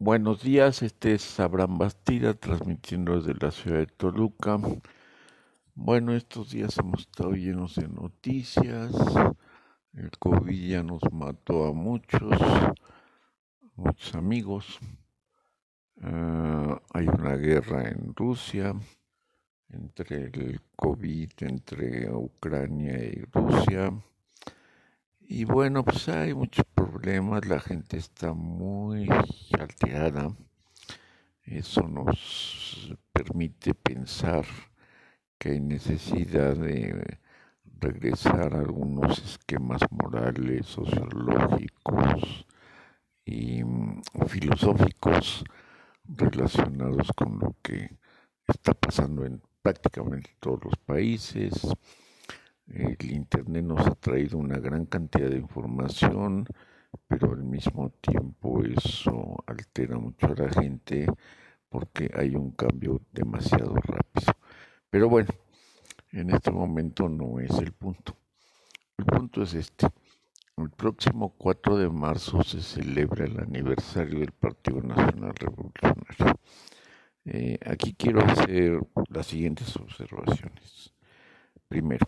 Buenos días, este es Abraham Bastida transmitiendo desde la ciudad de Toluca. Bueno, estos días hemos estado llenos de noticias. El COVID ya nos mató a muchos, muchos amigos. Ah, hay una guerra en Rusia entre el COVID, entre Ucrania y Rusia. Y bueno, pues hay muchos problemas, la gente está muy alterada. Eso nos permite pensar que hay necesidad de regresar a algunos esquemas morales, sociológicos y mm, filosóficos relacionados con lo que está pasando en prácticamente todos los países, el Internet nos ha traído una gran cantidad de información, pero al mismo tiempo eso altera mucho a la gente porque hay un cambio demasiado rápido. Pero bueno, en este momento no es el punto. El punto es este. El próximo 4 de marzo se celebra el aniversario del Partido Nacional Revolucionario. Eh, aquí quiero hacer las siguientes observaciones. Primero,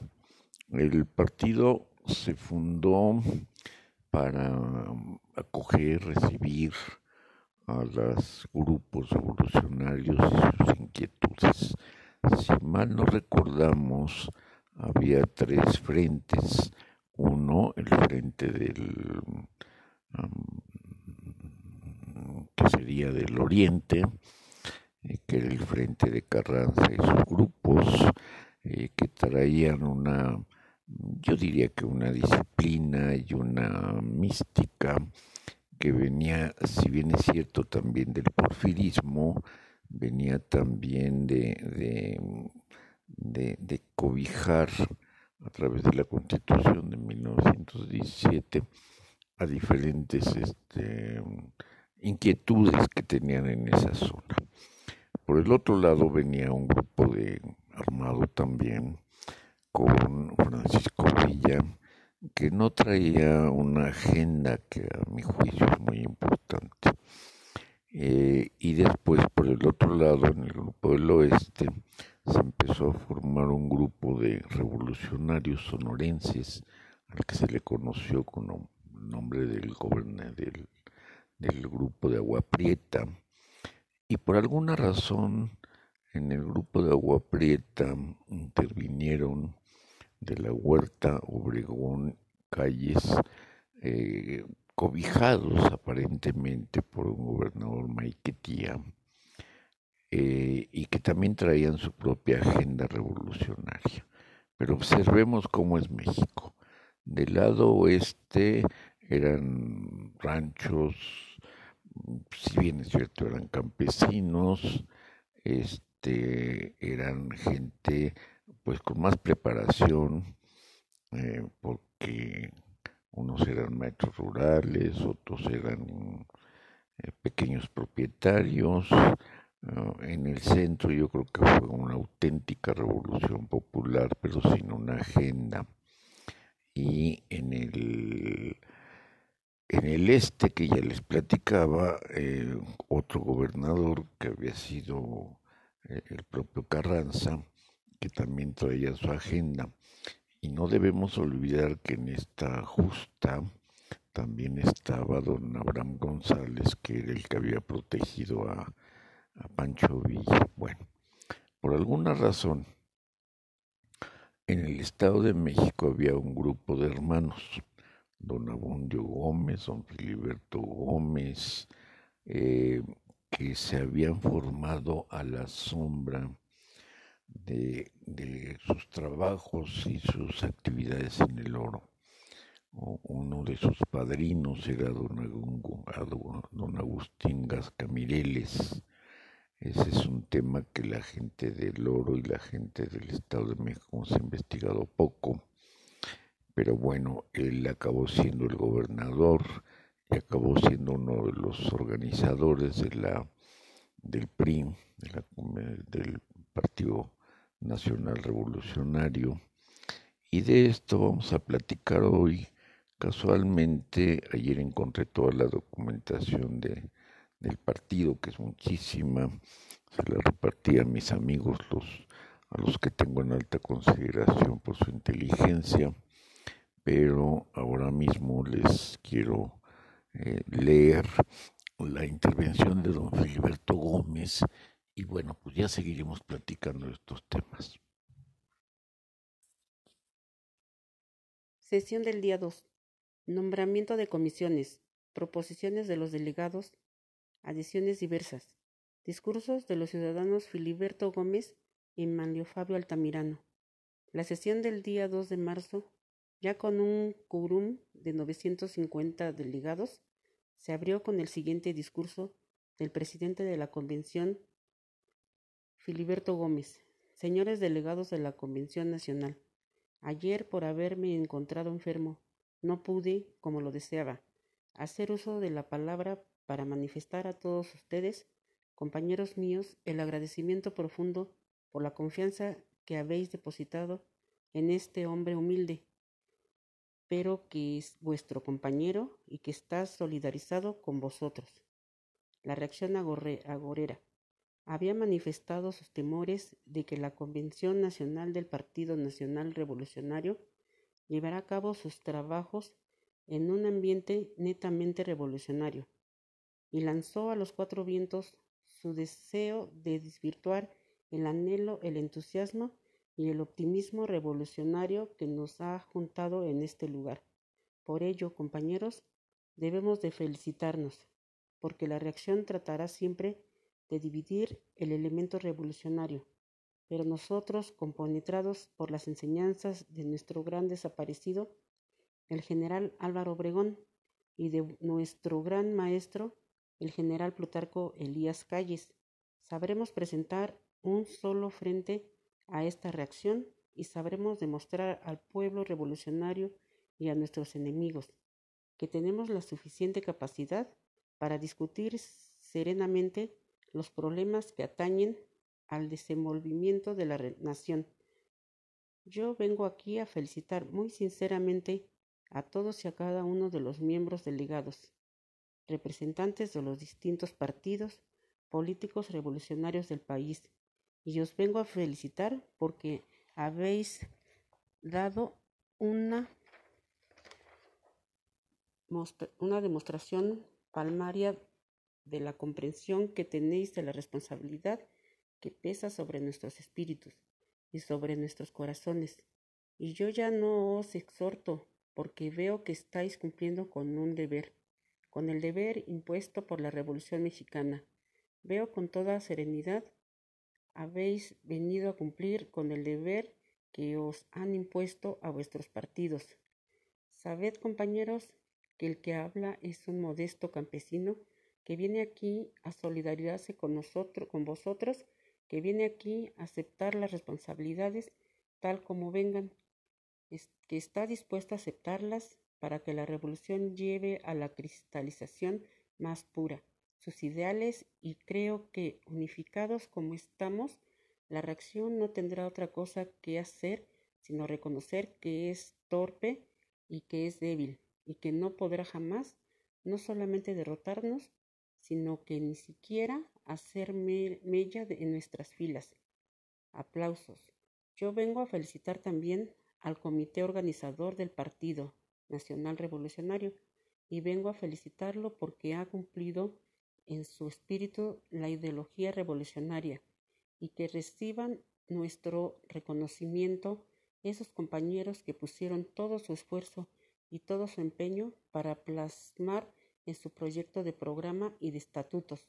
el partido se fundó para acoger, recibir a los grupos revolucionarios y sus inquietudes. Si mal no recordamos, había tres frentes. Uno, el frente del que sería del oriente, eh, que era el frente de Carranza y sus grupos, eh, que traían una yo diría que una disciplina y una mística que venía, si bien es cierto, también del porfirismo, venía también de, de, cobijar a través de la constitución de 1917 a diferentes este, inquietudes que tenían en esa zona. Por el otro lado venía un grupo de armado también con Francisco Villa, que no traía una agenda que a mi juicio es muy importante. Eh, y después, por el otro lado, en el grupo del oeste, se empezó a formar un grupo de revolucionarios sonorenses, al que se le conoció con el nombre del del, del grupo de Agua Prieta. Y por alguna razón, en el grupo de Agua Prieta intervinieron de la Huerta Obregón Calles, eh, cobijados aparentemente por un gobernador maiquetía, eh, y que también traían su propia agenda revolucionaria. Pero observemos cómo es México. Del lado oeste eran ranchos, si bien es cierto, eran campesinos, este, eran gente pues con más preparación, eh, porque unos eran maestros rurales, otros eran eh, pequeños propietarios. en el centro yo creo que fue una auténtica revolución popular, pero sin una agenda. Y en el, en el este, que ya les platicaba, eh, otro gobernador que había sido el propio Carranza, que también traía su agenda. Y no debemos olvidar que en esta justa también estaba don Abraham González, que era el que había protegido a, Pancho Villa. Bueno, por alguna razón, en el Estado de México había un grupo de hermanos, don Abundio Gómez, don Filiberto Gómez, eh, que se habían formado a la sombra de, sus trabajos y sus actividades en el oro. Uno de sus padrinos era don, don Agustín Gascamireles. Ese es un tema que la gente del oro y la gente del Estado de México hemos investigado poco. Pero bueno, él acabó siendo el gobernador y acabó siendo uno de los organizadores de la, del PRI, del Partido Nacional Revolucionario. Y de esto vamos a platicar hoy. Casualmente, ayer encontré toda la documentación de, del partido, que es muchísima, se la repartí a mis amigos, los, a los que tengo en alta consideración por su inteligencia, pero ahora mismo les quiero eh, leer la intervención de don Filiberto Gómez y bueno, pues ya seguiremos platicando estos temas. Sesión del día 2. Nombramiento de comisiones. Proposiciones de los delegados. Adiciones diversas. Discursos de los ciudadanos Filiberto Gómez y Manlio Fabio Altamirano. La sesión del día 2 de marzo, ya con un quórum de 950 delegados, se abrió con el siguiente discurso del presidente de la Convención Filiberto Gómez, señores delegados de la Convención Nacional, ayer por haberme encontrado enfermo, no pude, como lo deseaba, hacer uso de la palabra para manifestar a todos ustedes, compañeros míos, el agradecimiento profundo por la confianza que habéis depositado en este hombre humilde, pero que es vuestro compañero y que está solidarizado con vosotros. La reacción agorera había manifestado sus temores de que la Convención Nacional del Partido Nacional Revolucionario llevará a cabo sus trabajos en un ambiente netamente revolucionario, y lanzó a los cuatro vientos su deseo de desvirtuar el anhelo, el entusiasmo y el optimismo revolucionario que nos ha juntado en este lugar. Por ello, compañeros, debemos de felicitarnos, porque la reacción tratará siempre de dividir el elemento revolucionario, pero nosotros, compenetrados por las enseñanzas de nuestro gran desaparecido, el general Álvaro Obregón, y de nuestro gran maestro, el general Plutarco Elías Calles, sabremos presentar un solo frente a esta reacción y sabremos demostrar al pueblo revolucionario y a nuestros enemigos que tenemos la suficiente capacidad para discutir serenamente los problemas que atañen al desenvolvimiento de la nación. Yo vengo aquí a felicitar muy sinceramente a todos y a cada uno de los miembros delegados, representantes de los distintos partidos políticos revolucionarios del país, y os vengo a felicitar porque habéis dado una, una demostración palmaria de la comprensión que tenéis de la responsabilidad que pesa sobre nuestros espíritus y sobre nuestros corazones. Y yo ya no os exhorto, porque veo que estáis cumpliendo con un deber, con el deber impuesto por la Revolución Mexicana. Veo con toda serenidad habéis venido a cumplir con el deber que os han impuesto a vuestros partidos. Sabed, compañeros, que el que habla es un modesto campesino que viene aquí a solidarizarse con nosotros, con vosotros, que viene aquí a aceptar las responsabilidades tal como vengan, que está dispuesto a aceptarlas para que la revolución lleve a la cristalización más pura. Sus ideales y creo que unificados como estamos, la reacción no tendrá otra cosa que hacer sino reconocer que es torpe y que es débil y que no podrá jamás no solamente derrotarnos, sino que ni siquiera hacer mella en nuestras filas. Aplausos. Yo vengo a felicitar también al comité organizador del Partido Nacional Revolucionario y vengo a felicitarlo porque ha cumplido en su espíritu la ideología revolucionaria y que reciban nuestro reconocimiento esos compañeros que pusieron todo su esfuerzo y todo su empeño para plasmar en su proyecto de programa y de estatutos.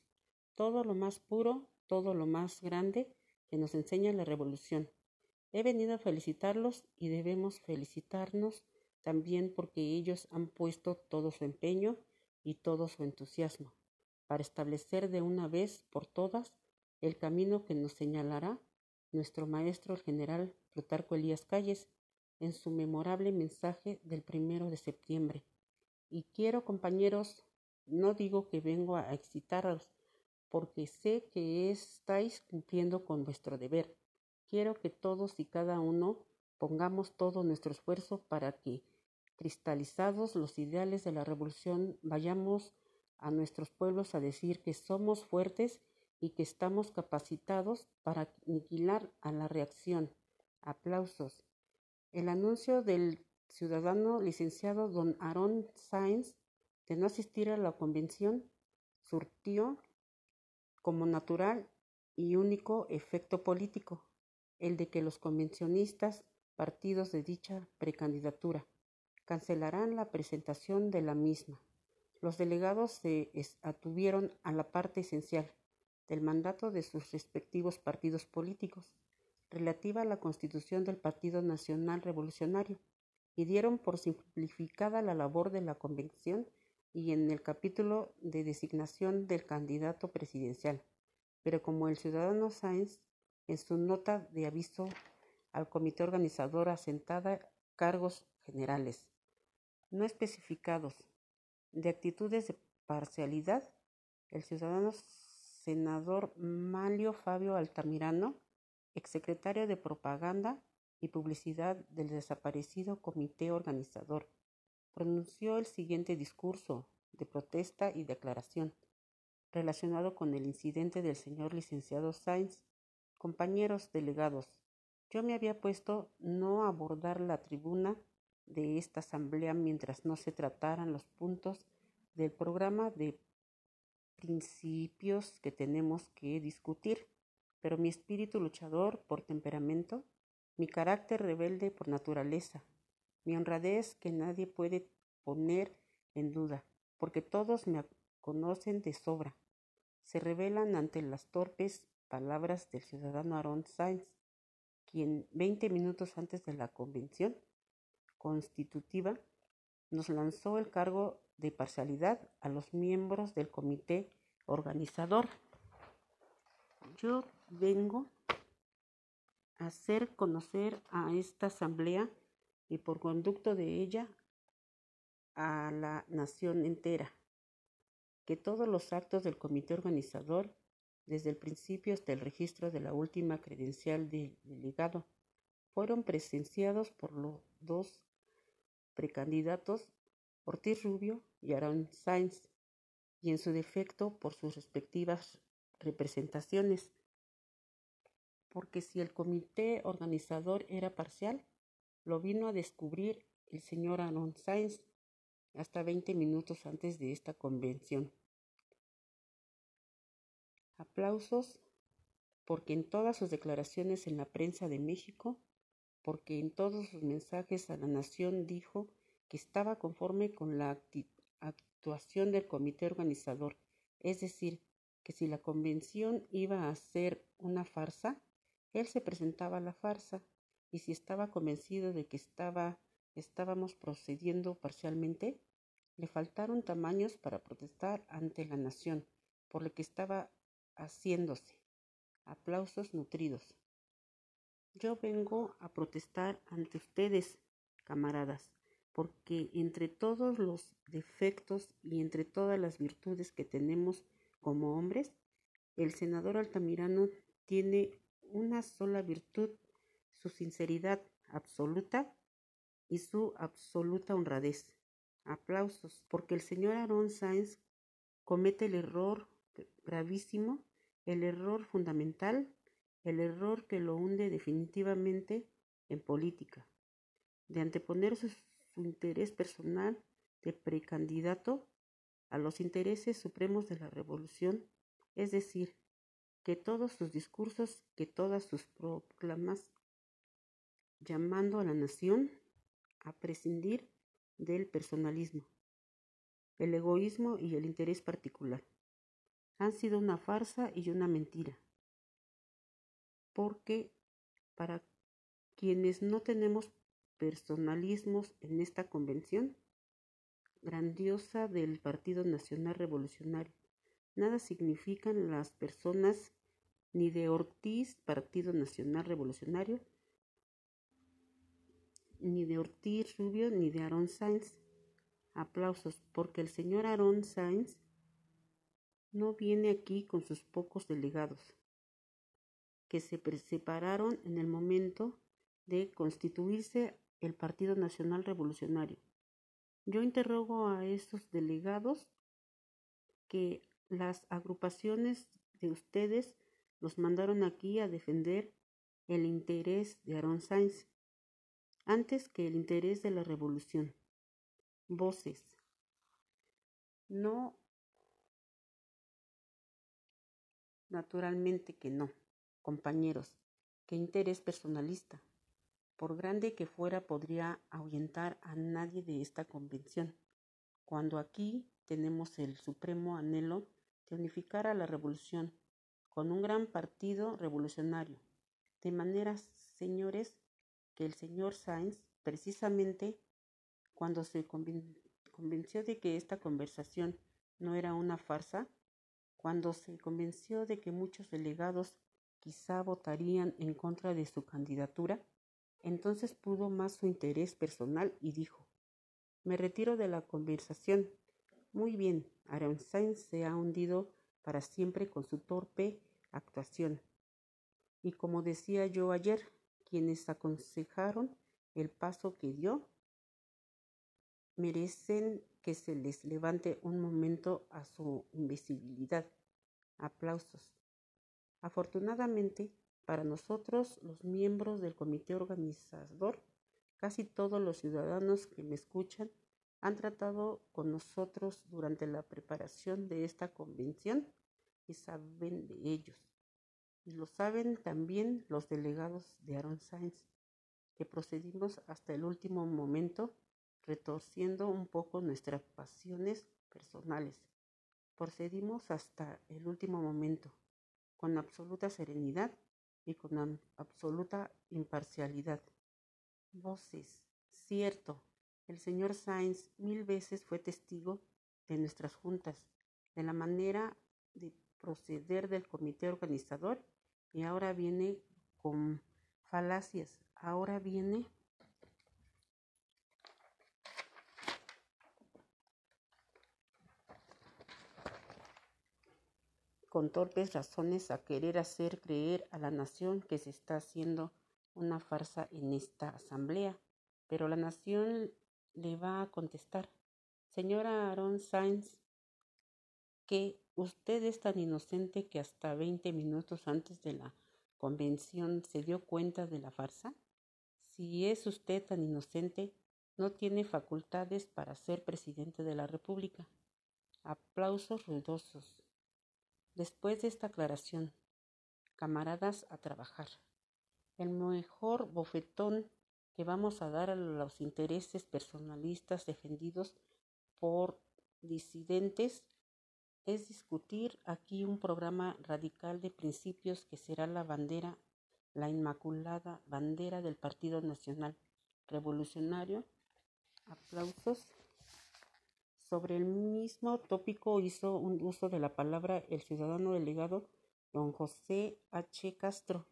Todo lo más puro, todo lo más grande que nos enseña la revolución. He venido a felicitarlos y debemos felicitarnos también porque ellos han puesto todo su empeño y todo su entusiasmo para establecer de una vez por todas el camino que nos señalará nuestro maestro el general Plutarco Elías Calles en su memorable mensaje del primero de septiembre. Y quiero, compañeros, no digo que vengo a excitaros, porque sé que estáis cumpliendo con vuestro deber. Quiero que todos y cada uno pongamos todo nuestro esfuerzo para que, cristalizados los ideales de la revolución, vayamos a nuestros pueblos a decir que somos fuertes y que estamos capacitados para aniquilar a la reacción. Aplausos. El anuncio del ciudadano licenciado don Aaron Sainz de no asistir a la convención surtió como natural y único efecto político, el de que los convencionistas, partidos de dicha precandidatura, cancelarán la presentación de la misma. Los delegados se atuvieron a la parte esencial del mandato de sus respectivos partidos políticos, relativa a la constitución del Partido Nacional Revolucionario, y dieron por simplificada la labor de la convención y en el capítulo de designación del candidato presidencial. Pero como el ciudadano Sáenz, en su nota de aviso al comité organizador asentada cargos generales, no especificados, de actitudes de parcialidad, el ciudadano senador Malio Fabio Altamirano, exsecretario de Propaganda y Publicidad del desaparecido comité organizador, pronunció el siguiente discurso de protesta y declaración relacionado con el incidente del señor licenciado Sainz. Compañeros delegados, yo me había puesto no abordar la tribuna de esta asamblea mientras no se trataran los puntos del programa de principios que tenemos que discutir, pero mi espíritu luchador por temperamento, mi carácter rebelde por naturaleza, mi honradez que nadie puede poner en duda, porque todos me conocen de sobra. Se revelan ante las torpes palabras del ciudadano Aaron Sainz, quien veinte minutos antes de la convención constitutiva nos lanzó el cargo de parcialidad a los miembros del comité organizador. Yo vengo a hacer conocer a esta asamblea y por conducto de ella a la nación entera que todos los actos del comité organizador, desde el principio hasta el registro de la última credencial del delegado, fueron presenciados por los dos precandidatos Ortiz Rubio y Aaron Sainz, y en su defecto por sus respectivas representaciones. Porque si el comité organizador era parcial, lo vino a descubrir el señor Aaron Sainz hasta 20 minutos antes de esta convención. Aplausos porque en todas sus declaraciones en la prensa de México, porque en todos sus mensajes a la nación dijo que estaba conforme con la actuación del comité organizador, es decir, que si la convención iba a ser una farsa, él se presentaba a la farsa, y si estaba convencido de que estaba, estábamos procediendo parcialmente, le faltaron tamaños para protestar ante la nación por lo que estaba haciéndose. Aplausos nutridos. Yo vengo a protestar ante ustedes, camaradas, porque entre todos los defectos y entre todas las virtudes que tenemos como hombres, el senador Altamirano tiene una sola virtud, su sinceridad absoluta y su absoluta honradez. Aplausos, porque el señor Aaron Sainz comete el error gravísimo, el error fundamental, el error que lo hunde definitivamente en política, de anteponer su, su interés personal de precandidato a los intereses supremos de la revolución, es decir, que todos sus discursos, que todas sus proclamas, llamando a la nación a prescindir del personalismo, el egoísmo y el interés particular. Han sido una farsa y una mentira. Porque para quienes no tenemos personalismos en esta convención grandiosa del Partido Nacional Revolucionario, nada significan las personas ni de Ortiz, Partido Nacional Revolucionario, ni de Ortiz Rubio ni de Aaron Sainz. Aplausos, porque el señor Aaron Sainz no viene aquí con sus pocos delegados, que se separaron en el momento de constituirse el Partido Nacional Revolucionario. Yo interrogo a estos delegados que las agrupaciones de ustedes los mandaron aquí a defender el interés de Aaron Sainz antes que el interés de la revolución. Voces. No, naturalmente que no, compañeros. ¿Qué interés personalista? Por grande que fuera, podría ahuyentar a nadie de esta convención, cuando aquí tenemos el supremo anhelo de unificar a la revolución con un gran partido revolucionario. De manera, señores, que el señor Sainz, precisamente cuando se convenció de que esta conversación no era una farsa, cuando se convenció de que muchos delegados quizá votarían en contra de su candidatura, entonces pudo más su interés personal y dijo, me retiro de la conversación. Muy bien, Sainz se ha hundido para siempre con su torpe actuación. Y como decía yo ayer, quienes aconsejaron el paso que dio merecen que se les levante un momento a su invisibilidad. Aplausos. Afortunadamente, para nosotros, los miembros del comité organizador, casi todos los ciudadanos que me escuchan han tratado con nosotros durante la preparación de esta convención y saben de ellos. Y lo saben también los delegados de Aaron Sainz, que procedimos hasta el último momento retorciendo un poco nuestras pasiones personales. Procedimos hasta el último momento, con absoluta serenidad y con absoluta imparcialidad. Voces, cierto, el señor Sainz mil veces fue testigo de nuestras juntas, de la manera de proceder del comité organizador y ahora viene con falacias, ahora viene con torpes razones a querer hacer creer a la nación que se está haciendo una farsa en esta asamblea. Pero la nación le va a contestar, señora Aaron Sainz, que usted es tan inocente que hasta veinte minutos antes de la convención se dio cuenta de la farsa. Si es usted tan inocente, no tiene facultades para ser presidente de la República. Aplausos ruidosos. Después de esta aclaración, camaradas a trabajar. El mejor bofetón que vamos a dar a los intereses personalistas defendidos por disidentes es discutir aquí un programa radical de principios que será la bandera, la inmaculada bandera del Partido Nacional Revolucionario. Aplausos. Sobre el mismo tópico hizo un uso de la palabra el ciudadano delegado don José H. Castro.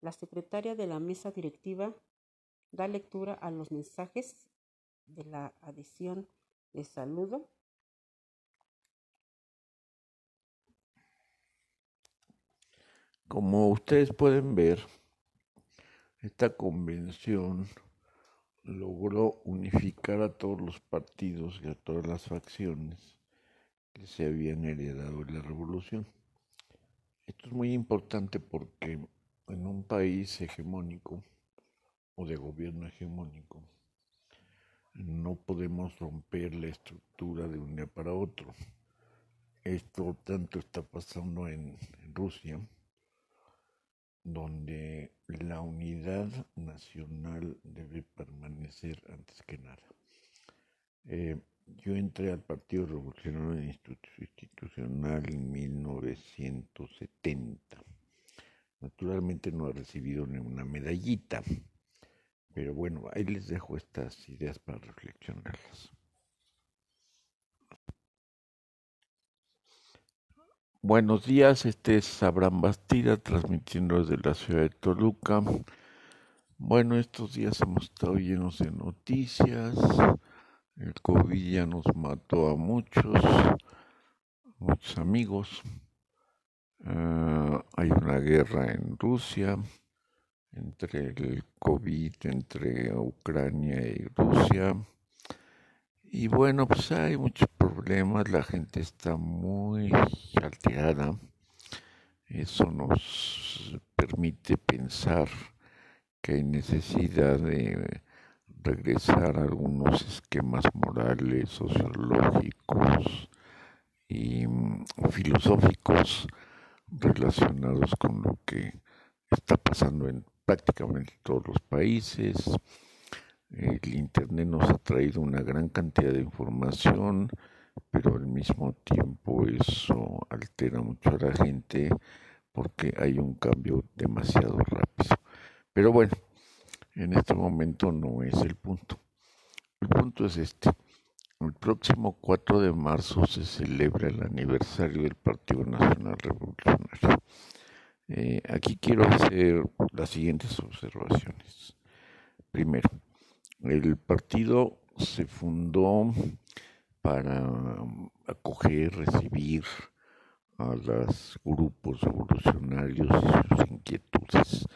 La secretaria de la mesa directiva da lectura a los mensajes de la adhesión de saludo. Como ustedes pueden ver, esta convención logró unificar a todos los partidos y a todas las facciones que se habían heredado de la revolución. Esto es muy importante porque en un país hegemónico o de gobierno hegemónico no podemos romper la estructura de un día para otro. Esto tanto está pasando en, Rusia, donde la unidad nacional debe permanecer antes que nada. Eh, yo entré al Partido Revolucionario Institucional en 1970. Naturalmente no he recibido ni una medallita, pero bueno, ahí les dejo estas ideas para reflexionarlas. Buenos días, este es Abraham Bastida transmitiendo desde la ciudad de Toluca. Bueno, estos días hemos estado llenos de noticias. El COVID ya nos mató a muchos, muchos amigos. Ah, hay una guerra en Rusia entre el COVID, entre Ucrania y Rusia. Y bueno, pues hay muchos problemas, la gente está muy alterada. Eso nos permite pensar que hay necesidad de regresar a algunos esquemas morales, sociológicos y mm, filosóficos relacionados con lo que está pasando en prácticamente todos los países. El Internet nos ha traído una gran cantidad de información, pero al mismo tiempo eso altera mucho a la gente porque hay un cambio demasiado rápido. Pero bueno, en este momento no es el punto. El punto es este. El próximo 4 de marzo se celebra el aniversario del Partido Nacional Revolucionario. Eh, aquí quiero hacer las siguientes observaciones. Primero, el partido se fundó para acoger, recibir a los grupos revolucionarios y sus inquietudes.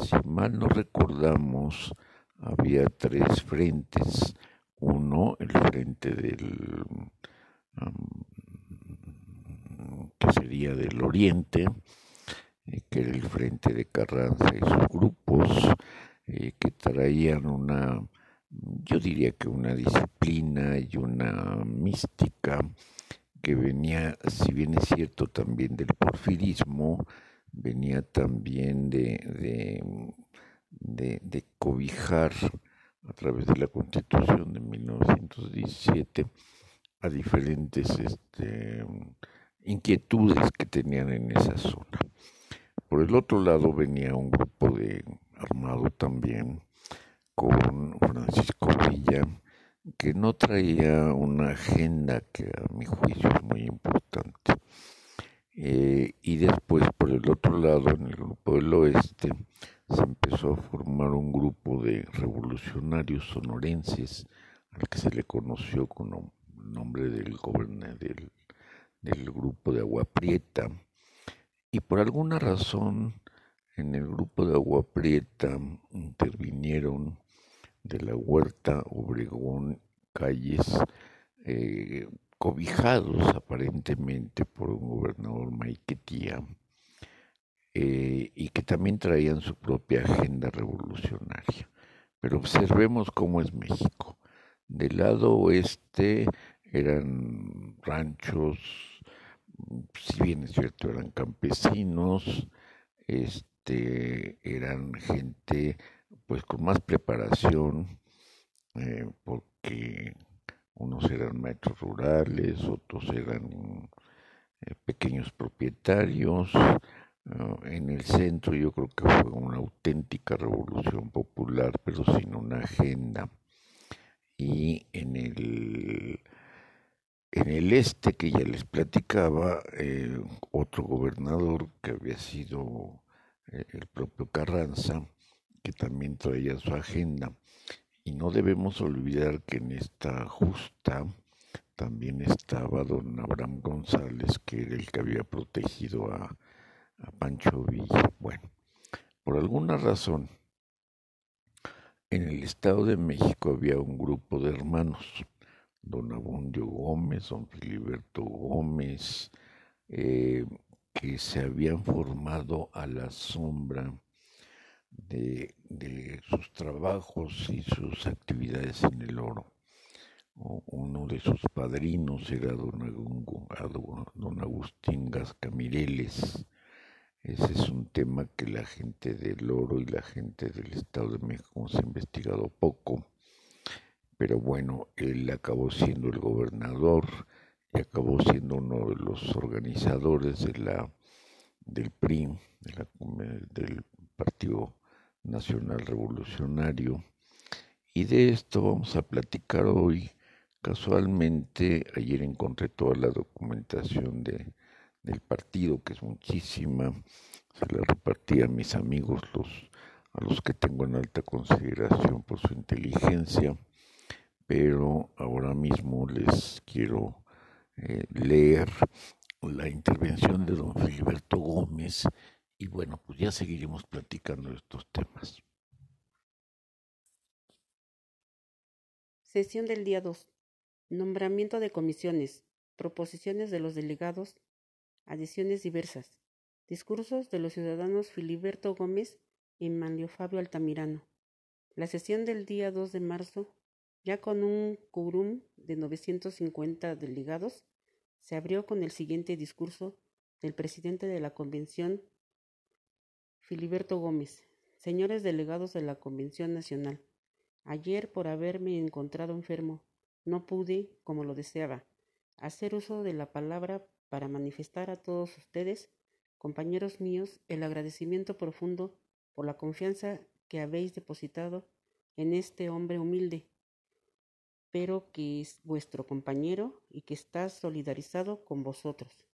Si mal no recordamos, había tres frentes. Uno, el frente del que sería del oriente, eh, que era el frente de Carranza y sus grupos, eh, que traían una, yo diría que una disciplina y una mística que venía, si bien es cierto, también del porfirismo, venía también de, de, cobijar a través de la constitución de 1917 a diferentes este, inquietudes que tenían en esa zona. Por el otro lado venía un grupo de armado también con Francisco Villa, que no traía una agenda que a mi juicio es muy importante. Eh, y después, por el otro lado, en el grupo del oeste, se empezó a formar un grupo de revolucionarios sonorenses, al que se le conoció con el nombre del gobernador del, del grupo de Agua Prieta. Y por alguna razón, en el grupo de Agua Prieta intervinieron de la Huerta Obregón Calles, eh, cobijados aparentemente por un gobernador maiquetía, eh, y que también traían su propia agenda revolucionaria. Pero observemos cómo es México. Del lado oeste eran ranchos, si bien es cierto, eran campesinos, este, eran gente pues con más preparación, eh, porque unos eran maestros rurales, otros eran eh, pequeños propietarios. en el centro yo creo que fue una auténtica revolución popular, pero sin una agenda. Y en el, en el este, que ya les platicaba, eh, otro gobernador que había sido eh, el propio Carranza, que también traía su agenda. Y no debemos olvidar que en esta justa también estaba don Abraham González, que era el que había protegido a, Pancho Villa. Bueno, por alguna razón, en el Estado de México había un grupo de hermanos, don Abundio Gómez, don Filiberto Gómez, eh, que se habían formado a la sombra de, sus trabajos y sus actividades en el oro. Uno de sus padrinos era don, Agustín Gascamireles. Ese es un tema que la gente del oro y la gente del Estado de México se ha investigado poco. Pero bueno, él acabó siendo el gobernador y acabó siendo uno de los organizadores de la, del PRI, del Partido Nacional Revolucionario. Y de esto vamos a platicar hoy. Casualmente, ayer encontré toda la documentación de, del partido, que es muchísima. Se la repartí a mis amigos, los, a los que tengo en alta consideración por su inteligencia. Pero ahora mismo les quiero eh, leer la intervención de don Filiberto Gómez y bueno, pues ya seguiremos platicando estos temas. Sesión del día 2. Nombramiento de comisiones. Proposiciones de los delegados. Adiciones diversas. Discursos de los ciudadanos Filiberto Gómez y Manlio Fabio Altamirano. La sesión del día 2 de marzo, ya con un quórum de 950 delegados, se abrió con el siguiente discurso del presidente de la Convención, Filiberto Gómez. Señores delegados de la Convención Nacional, ayer por haberme encontrado enfermo, no pude, como lo deseaba, hacer uso de la palabra para manifestar a todos ustedes, compañeros míos, el agradecimiento profundo por la confianza que habéis depositado en este hombre humilde, pero que es vuestro compañero y que está solidarizado con vosotros.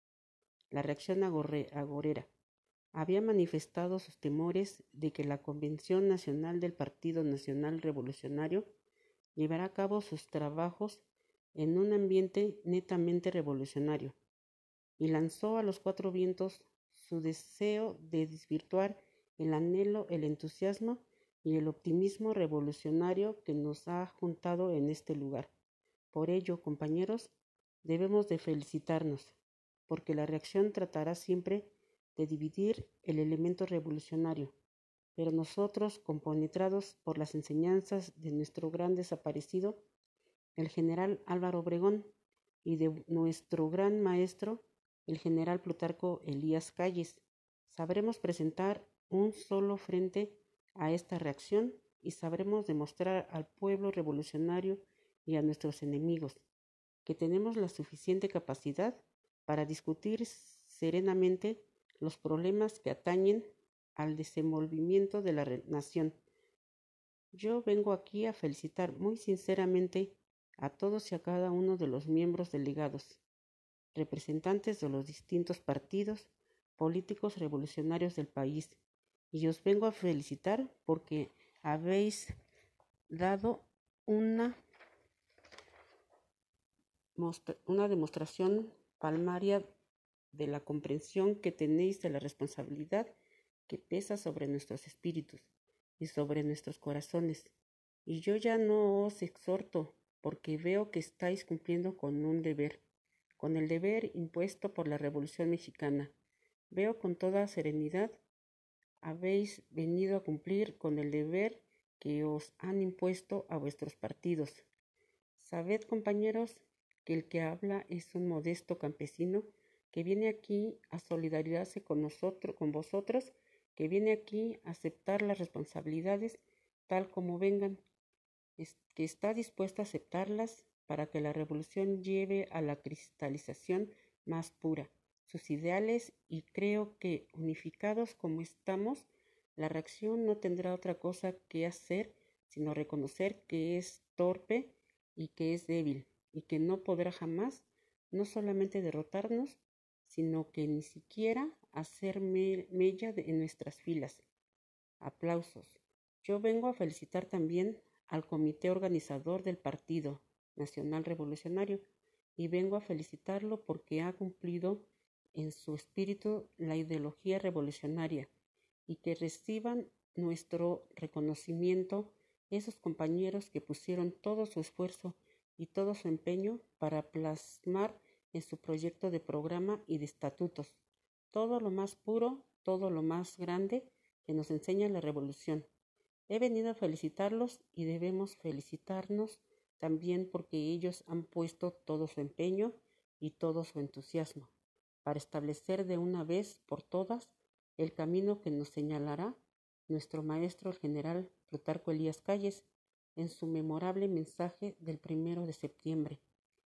La reacción agorera había manifestado sus temores de que la Convención Nacional del Partido Nacional Revolucionario llevará a cabo sus trabajos en un ambiente netamente revolucionario, y lanzó a los cuatro vientos su deseo de desvirtuar el anhelo, el entusiasmo y el optimismo revolucionario que nos ha juntado en este lugar. Por ello, compañeros, debemos de felicitarnos, porque la reacción tratará siempre de dividir el elemento revolucionario, pero nosotros, compenetrados por las enseñanzas de nuestro gran desaparecido, el general Álvaro Obregón, y de nuestro gran maestro, el general Plutarco Elías Calles, sabremos presentar un solo frente a esta reacción y sabremos demostrar al pueblo revolucionario y a nuestros enemigos que tenemos la suficiente capacidad para discutir serenamente los problemas que atañen al desenvolvimiento de la nación. Yo vengo aquí a felicitar muy sinceramente a todos y a cada uno de los miembros delegados, representantes de los distintos partidos políticos revolucionarios del país, y os vengo a felicitar porque habéis dado una, una demostración palmaria de la comprensión que tenéis de la responsabilidad que pesa sobre nuestros espíritus y sobre nuestros corazones. Y yo ya no os exhorto, porque veo que estáis cumpliendo con un deber, con el deber impuesto por la Revolución Mexicana. Veo con toda serenidad habéis venido a cumplir con el deber que os han impuesto a vuestros partidos. Sabed, compañeros, que el que habla es un modesto campesino que viene aquí a solidarizarse con nosotros, con vosotros, que viene aquí a aceptar las responsabilidades tal como vengan, que está dispuesto a aceptarlas para que la revolución lleve a la cristalización más pura. Sus ideales y creo que unificados como estamos, la reacción no tendrá otra cosa que hacer sino reconocer que es torpe y que es débil y que no podrá jamás no solamente derrotarnos, sino que ni siquiera hacer mella en nuestras filas. Aplausos. Yo vengo a felicitar también al comité organizador del Partido Nacional Revolucionario y vengo a felicitarlo porque ha cumplido en su espíritu la ideología revolucionaria y que reciban nuestro reconocimiento esos compañeros que pusieron todo su esfuerzo y todo su empeño para plasmar en su proyecto de programa y de estatutos, todo lo más puro, todo lo más grande que nos enseña la revolución. He venido a felicitarlos y debemos felicitarnos también porque ellos han puesto todo su empeño y todo su entusiasmo para establecer de una vez por todas el camino que nos señalará nuestro maestro el general Plutarco Elías Calles en su memorable mensaje del primero de septiembre.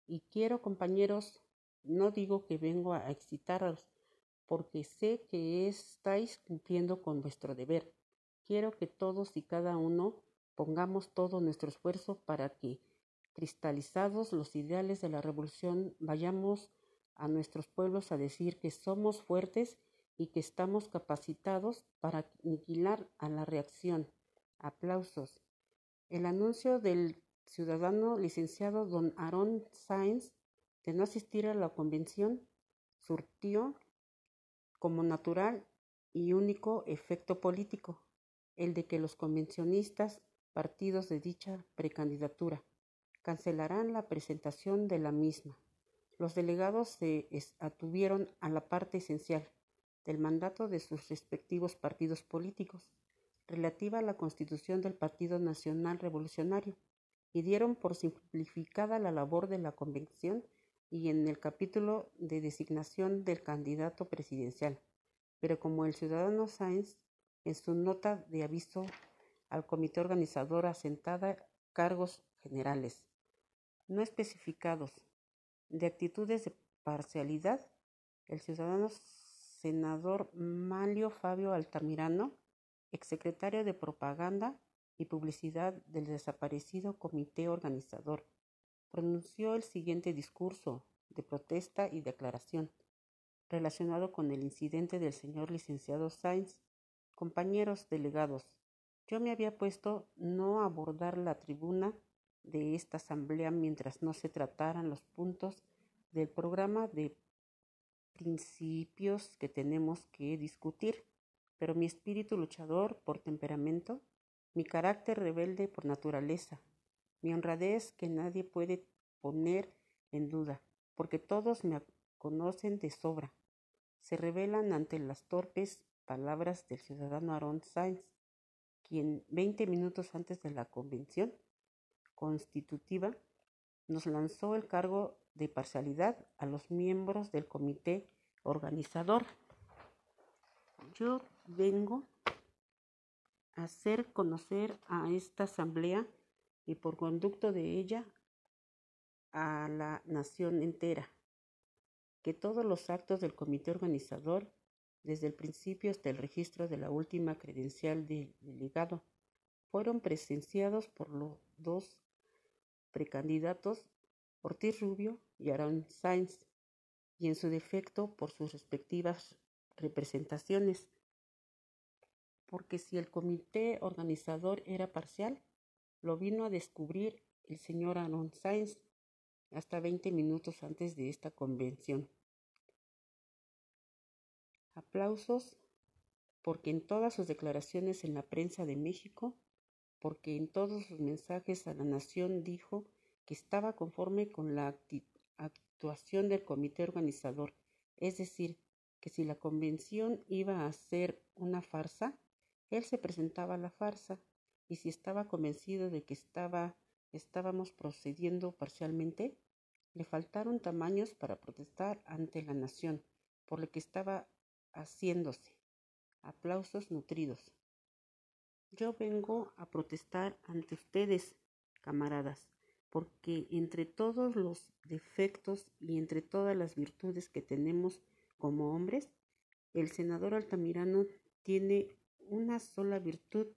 Y quiero, compañeros, no digo que vengo a excitaros, porque sé que estáis cumpliendo con vuestro deber. Quiero que todos y cada uno pongamos todo nuestro esfuerzo para que, cristalizados los ideales de la revolución, vayamos a nuestros pueblos a decir que somos fuertes y que estamos capacitados para aniquilar a la reacción. Aplausos. El anuncio del ciudadano licenciado don Aaron Sáenz de no asistir a la convención surtió como natural y único efecto político, el de que los convencionistas partidos de dicha precandidatura cancelarán la presentación de la misma. Los delegados se atuvieron a la parte esencial del mandato de sus respectivos partidos políticos, relativa a la constitución del Partido Nacional Revolucionario, y dieron por simplificada la labor de la convención y en el capítulo de designación del candidato presidencial. Pero como el ciudadano Sáenz, en su nota de aviso al comité organizador asentada cargos generales, no especificados, de actitudes de parcialidad, el ciudadano senador Malio Fabio Altamirano, exsecretario de Propaganda y Publicidad del desaparecido comité organizador, pronunció el siguiente discurso de protesta y declaración relacionado con el incidente del señor licenciado Sainz. Compañeros delegados, yo me había puesto no abordar la tribuna de esta asamblea mientras no se trataran los puntos del programa de principios que tenemos que discutir, pero mi espíritu luchador por temperamento, mi carácter rebelde por naturaleza, mi honradez que nadie puede poner en duda, porque todos me conocen de sobra, se revelan ante las torpes palabras del ciudadano Aaron Sainz, quien veinte minutos antes de la convención constitutiva nos lanzó el cargo de parcialidad a los miembros del comité organizador. Yo vengo a hacer conocer a esta asamblea y por conducto de ella a la nación entera que todos los actos del comité organizador, desde el principio hasta el registro de la última credencial del delegado, fueron presenciados por los dos precandidatos Ortiz Rubio y Aaron Sainz, y en su defecto por sus respectivas representaciones. Porque si el comité organizador era parcial, lo vino a descubrir el señor Aaron Sainz hasta 20 minutos antes de esta convención. Aplausos porque en todas sus declaraciones en la prensa de México, porque en todos sus mensajes a la nación dijo que estaba conforme con la actuación del comité organizador, es decir, que si la convención iba a ser una farsa, él se presentaba a la farsa, y si estaba convencido de que estaba, estábamos procediendo parcialmente, le faltaron tamaños para protestar ante la nación por lo que estaba haciéndose. Aplausos nutridos. Yo vengo a protestar ante ustedes, camaradas, porque entre todos los defectos y entre todas las virtudes que tenemos como hombres, el senador Altamirano tiene una sola virtud,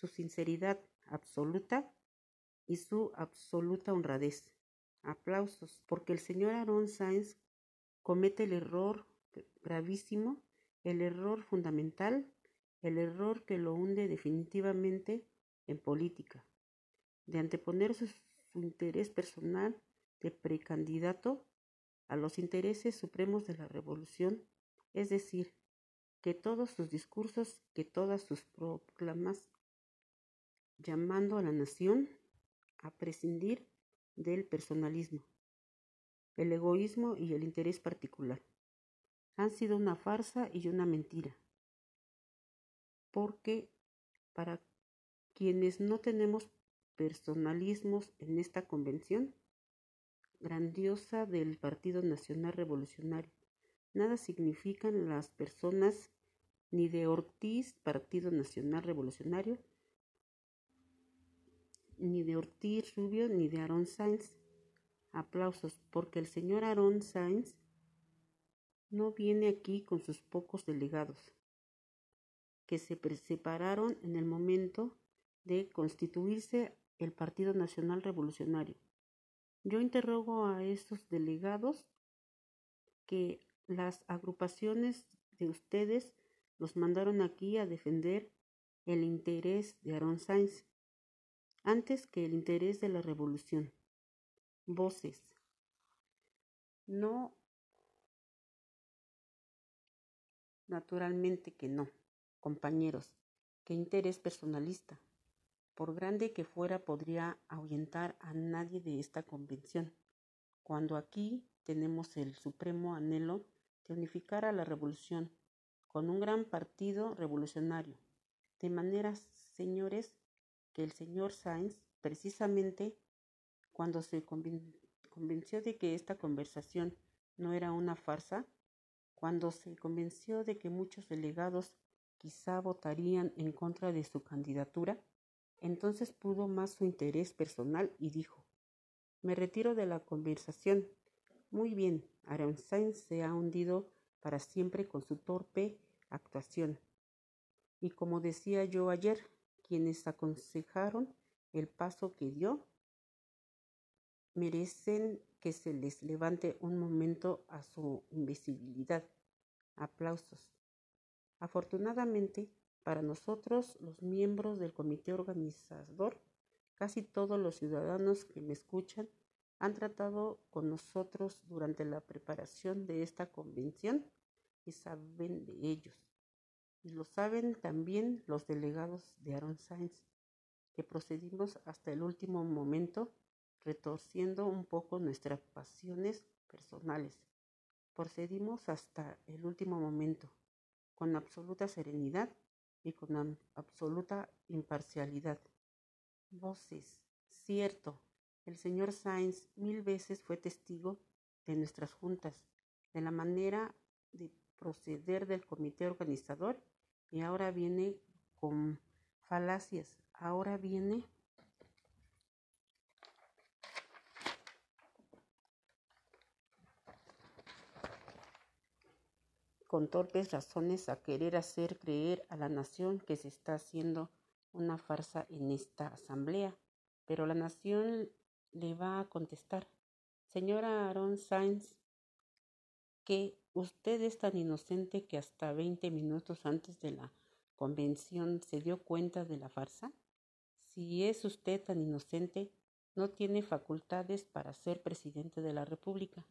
su sinceridad absoluta y su absoluta honradez. Aplausos, porque el señor Aaron Sáenz comete el error gravísimo, el error fundamental, el error que lo hunde definitivamente en política, de anteponer su su interés personal de precandidato a los intereses supremos de la revolución, es decir, que todos sus discursos, que todas sus proclamas, llamando a la nación a prescindir del personalismo, el egoísmo y el interés particular, han sido una farsa y una mentira, porque para quienes no tenemos personalismos en esta convención grandiosa del Partido Nacional Revolucionario. Nada significan las personas ni de Ortiz, Partido Nacional Revolucionario, ni de Ortiz Rubio, ni de Aaron Sainz. Aplausos, porque el señor Aaron Sainz no viene aquí con sus pocos delegados, que se separaron en el momento de constituirse el Partido Nacional Revolucionario. Yo interrogo a estos delegados que las agrupaciones de ustedes los mandaron aquí a defender el interés de Aaron Sainz antes que el interés de la revolución. Voces. No, naturalmente que no, compañeros. ¿Qué interés personalista? por grande que fuera, podría ahuyentar a nadie de esta convención, cuando aquí tenemos el supremo anhelo de unificar a la revolución con un gran partido revolucionario. De manera, señores, el señor Sainz, precisamente cuando se convenció de que esta conversación no era una farsa, cuando se convenció de que muchos delegados quizá votarían en contra de su candidatura, entonces pudo más su interés personal y dijo, me retiro de la conversación. Muy bien, Sainz se ha hundido para siempre con su torpe actuación. Y como decía yo ayer, quienes aconsejaron el paso que dio merecen que se les levante un momento a su invisibilidad. Aplausos. Afortunadamente, para nosotros, los miembros del comité organizador, casi todos los ciudadanos que me escuchan han tratado con nosotros durante la preparación de esta convención y saben de ellos. Y lo saben también los delegados de Aaron Sainz, que procedimos hasta el último momento retorciendo un poco nuestras pasiones personales. Procedimos hasta el último momento, con absoluta serenidad y con absoluta imparcialidad. Voces, cierto, el señor Sainz mil veces fue testigo de nuestras juntas, de la manera de proceder del comité organizador y ahora viene con falacias, ahora viene con torpes razones a querer hacer creer a la nación que se está haciendo una farsa en esta asamblea. Pero la nación le va a contestar, señora Aaron Sainz, que usted es tan inocente que hasta veinte minutos antes de la convención se dio cuenta de la farsa. Si es usted tan inocente, no tiene facultades para ser presidente de la República.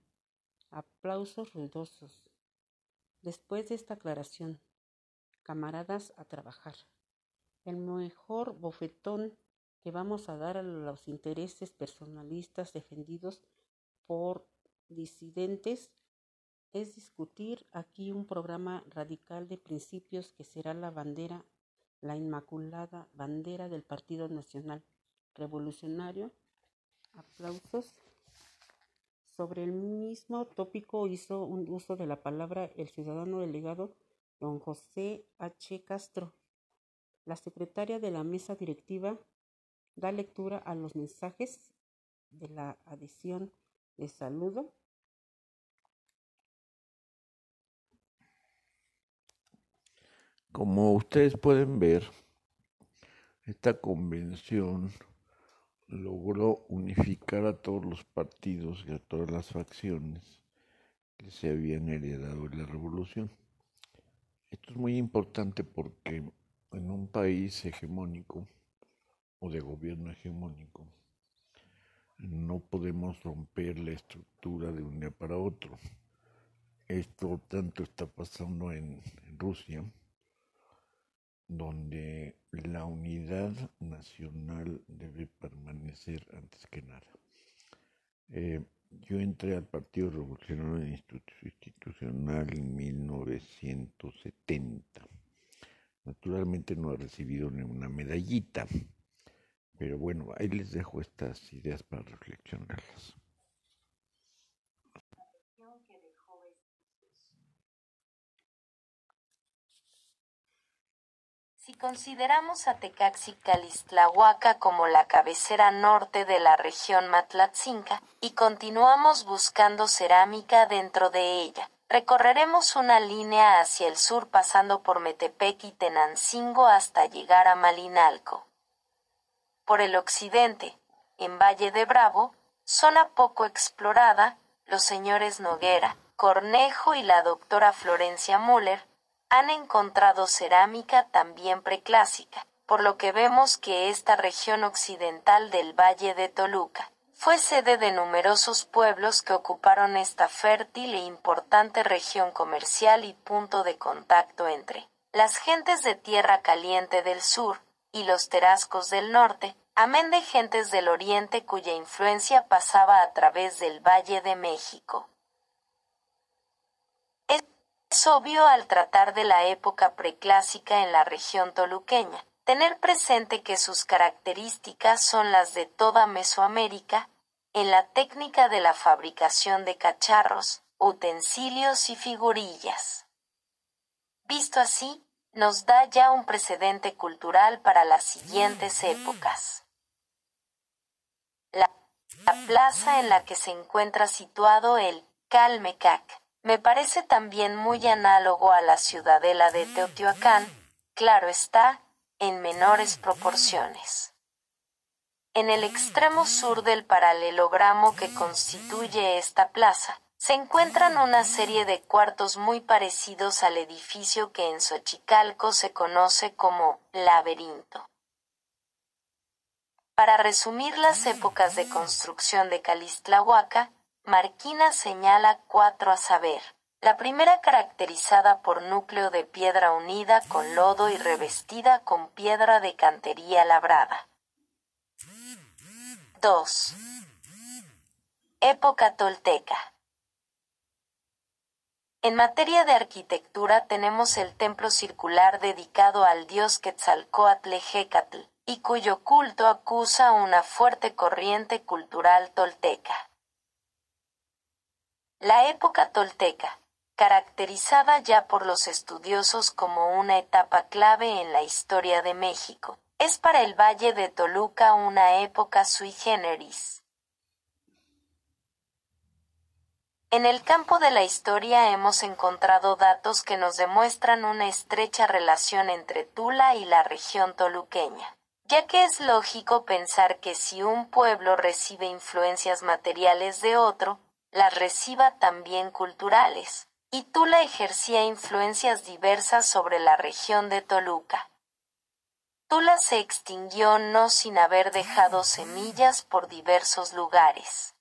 Aplausos ruidosos. Después de esta aclaración, camaradas a trabajar. El mejor bofetón que vamos a dar a los intereses personalistas defendidos por disidentes es discutir aquí un programa radical de principios que será la bandera, la inmaculada bandera del Partido Nacional Revolucionario. Aplausos. Sobre el mismo tópico hizo un uso de la palabra el ciudadano delegado don José H. Castro. La secretaria de la mesa directiva da lectura a los mensajes de la adhesión de saludo. Como ustedes pueden ver, esta convención logró unificar a todos los partidos y a todas las facciones que se habían heredado de la revolución. Esto es muy importante porque en un país hegemónico o de gobierno hegemónico no podemos romper la estructura de un día para otro. Esto tanto está pasando en, Rusia, donde la unidad nacional debe permanecer antes que nada. Eh, yo entré al Partido Revolucionario Institucional en 1970. Naturalmente no he recibido ni una medallita, pero bueno, ahí les dejo estas ideas para reflexionarlas. Si consideramos a Tecaxi-Calistlahuaca como la cabecera norte de la región Matlatzinca y continuamos buscando cerámica dentro de ella, recorreremos una línea hacia el sur pasando por Metepec y Tenancingo hasta llegar a Malinalco. Por el occidente, en Valle de Bravo, zona poco explorada, los señores Noguera, Cornejo y la doctora Florencia Müller han encontrado cerámica también preclásica, por lo que vemos que esta región occidental del Valle de Toluca fue sede de numerosos pueblos que ocuparon esta fértil e importante región comercial y punto de contacto entre las gentes de Tierra Caliente del Sur y los terascos del norte, amén de gentes del oriente cuya influencia pasaba a través del Valle de México. Es obvio al tratar de la época preclásica en la región toluqueña, tener presente que sus características son las de toda Mesoamérica, en la técnica de la fabricación de cacharros, utensilios y figurillas. Visto así, nos da ya un precedente cultural para las siguientes épocas. La, plaza en la que se encuentra situado el Calmecac me parece también muy análogo a la ciudadela de Teotihuacán, claro está, en menores proporciones. En el extremo sur del paralelogramo que constituye esta plaza, se encuentran una serie de cuartos muy parecidos al edificio que en Xochicalco se conoce como laberinto. Para resumir las épocas de construcción de Calistlahuaca, Marquina señala cuatro a saber. La primera caracterizada por núcleo de piedra unida con lodo y revestida con piedra de cantería labrada. 2. Época tolteca. En materia de arquitectura tenemos el templo circular dedicado al dios Quetzalcoatl Ejecatl, y cuyo culto acusa una fuerte corriente cultural tolteca. La época tolteca, caracterizada ya por los estudiosos como una etapa clave en la historia de México, es para el Valle de Toluca una época sui generis. En el campo de la historia hemos encontrado datos que nos demuestran una estrecha relación entre Tula y la región toluqueña, ya que es lógico pensar que si un pueblo recibe influencias materiales de otro, las reciba también culturales, y Tula ejercía influencias diversas sobre la región de Toluca. Tula se extinguió no sin haber dejado semillas por diversos lugares.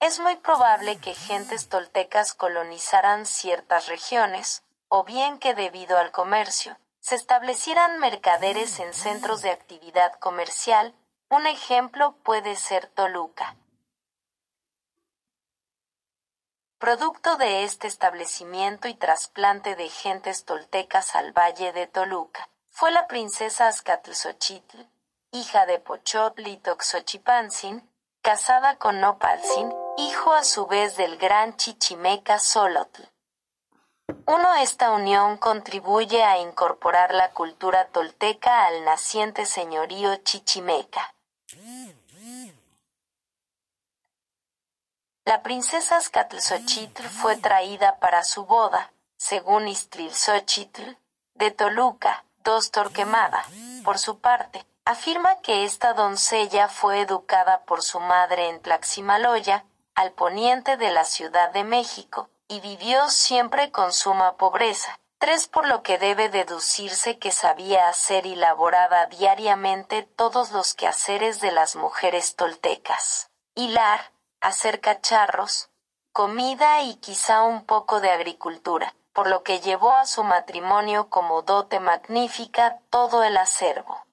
Es muy probable que gentes toltecas colonizaran ciertas regiones, o bien que debido al comercio, se establecieran mercaderes en centros de actividad comercial, un ejemplo puede ser Toluca. Producto de este establecimiento y trasplante de gentes toltecas al valle de Toluca, fue la princesa Azcatlzochitl, hija de Pochotl y Toxochipantzin, casada con Nopaltzin, hijo a su vez del gran Chichimeca Solotl. Uno esta unión contribuye a incorporar la cultura tolteca al naciente señorío chichimeca. La princesa Azcatlzochitl fue traída para su boda, según Istrilzochitl, de Toluca, dos Torquemada, por su parte, afirma que esta doncella fue educada por su madre en Tlaximaloya, al poniente de la Ciudad de México, y vivió siempre con suma pobreza. Tres por lo que debe deducirse que sabía hacer y laboraba diariamente todos los quehaceres de las mujeres toltecas. Hilar, hacer cacharros, comida y quizá un poco de agricultura, por lo que llevó a su matrimonio como dote magnífica todo el acervo.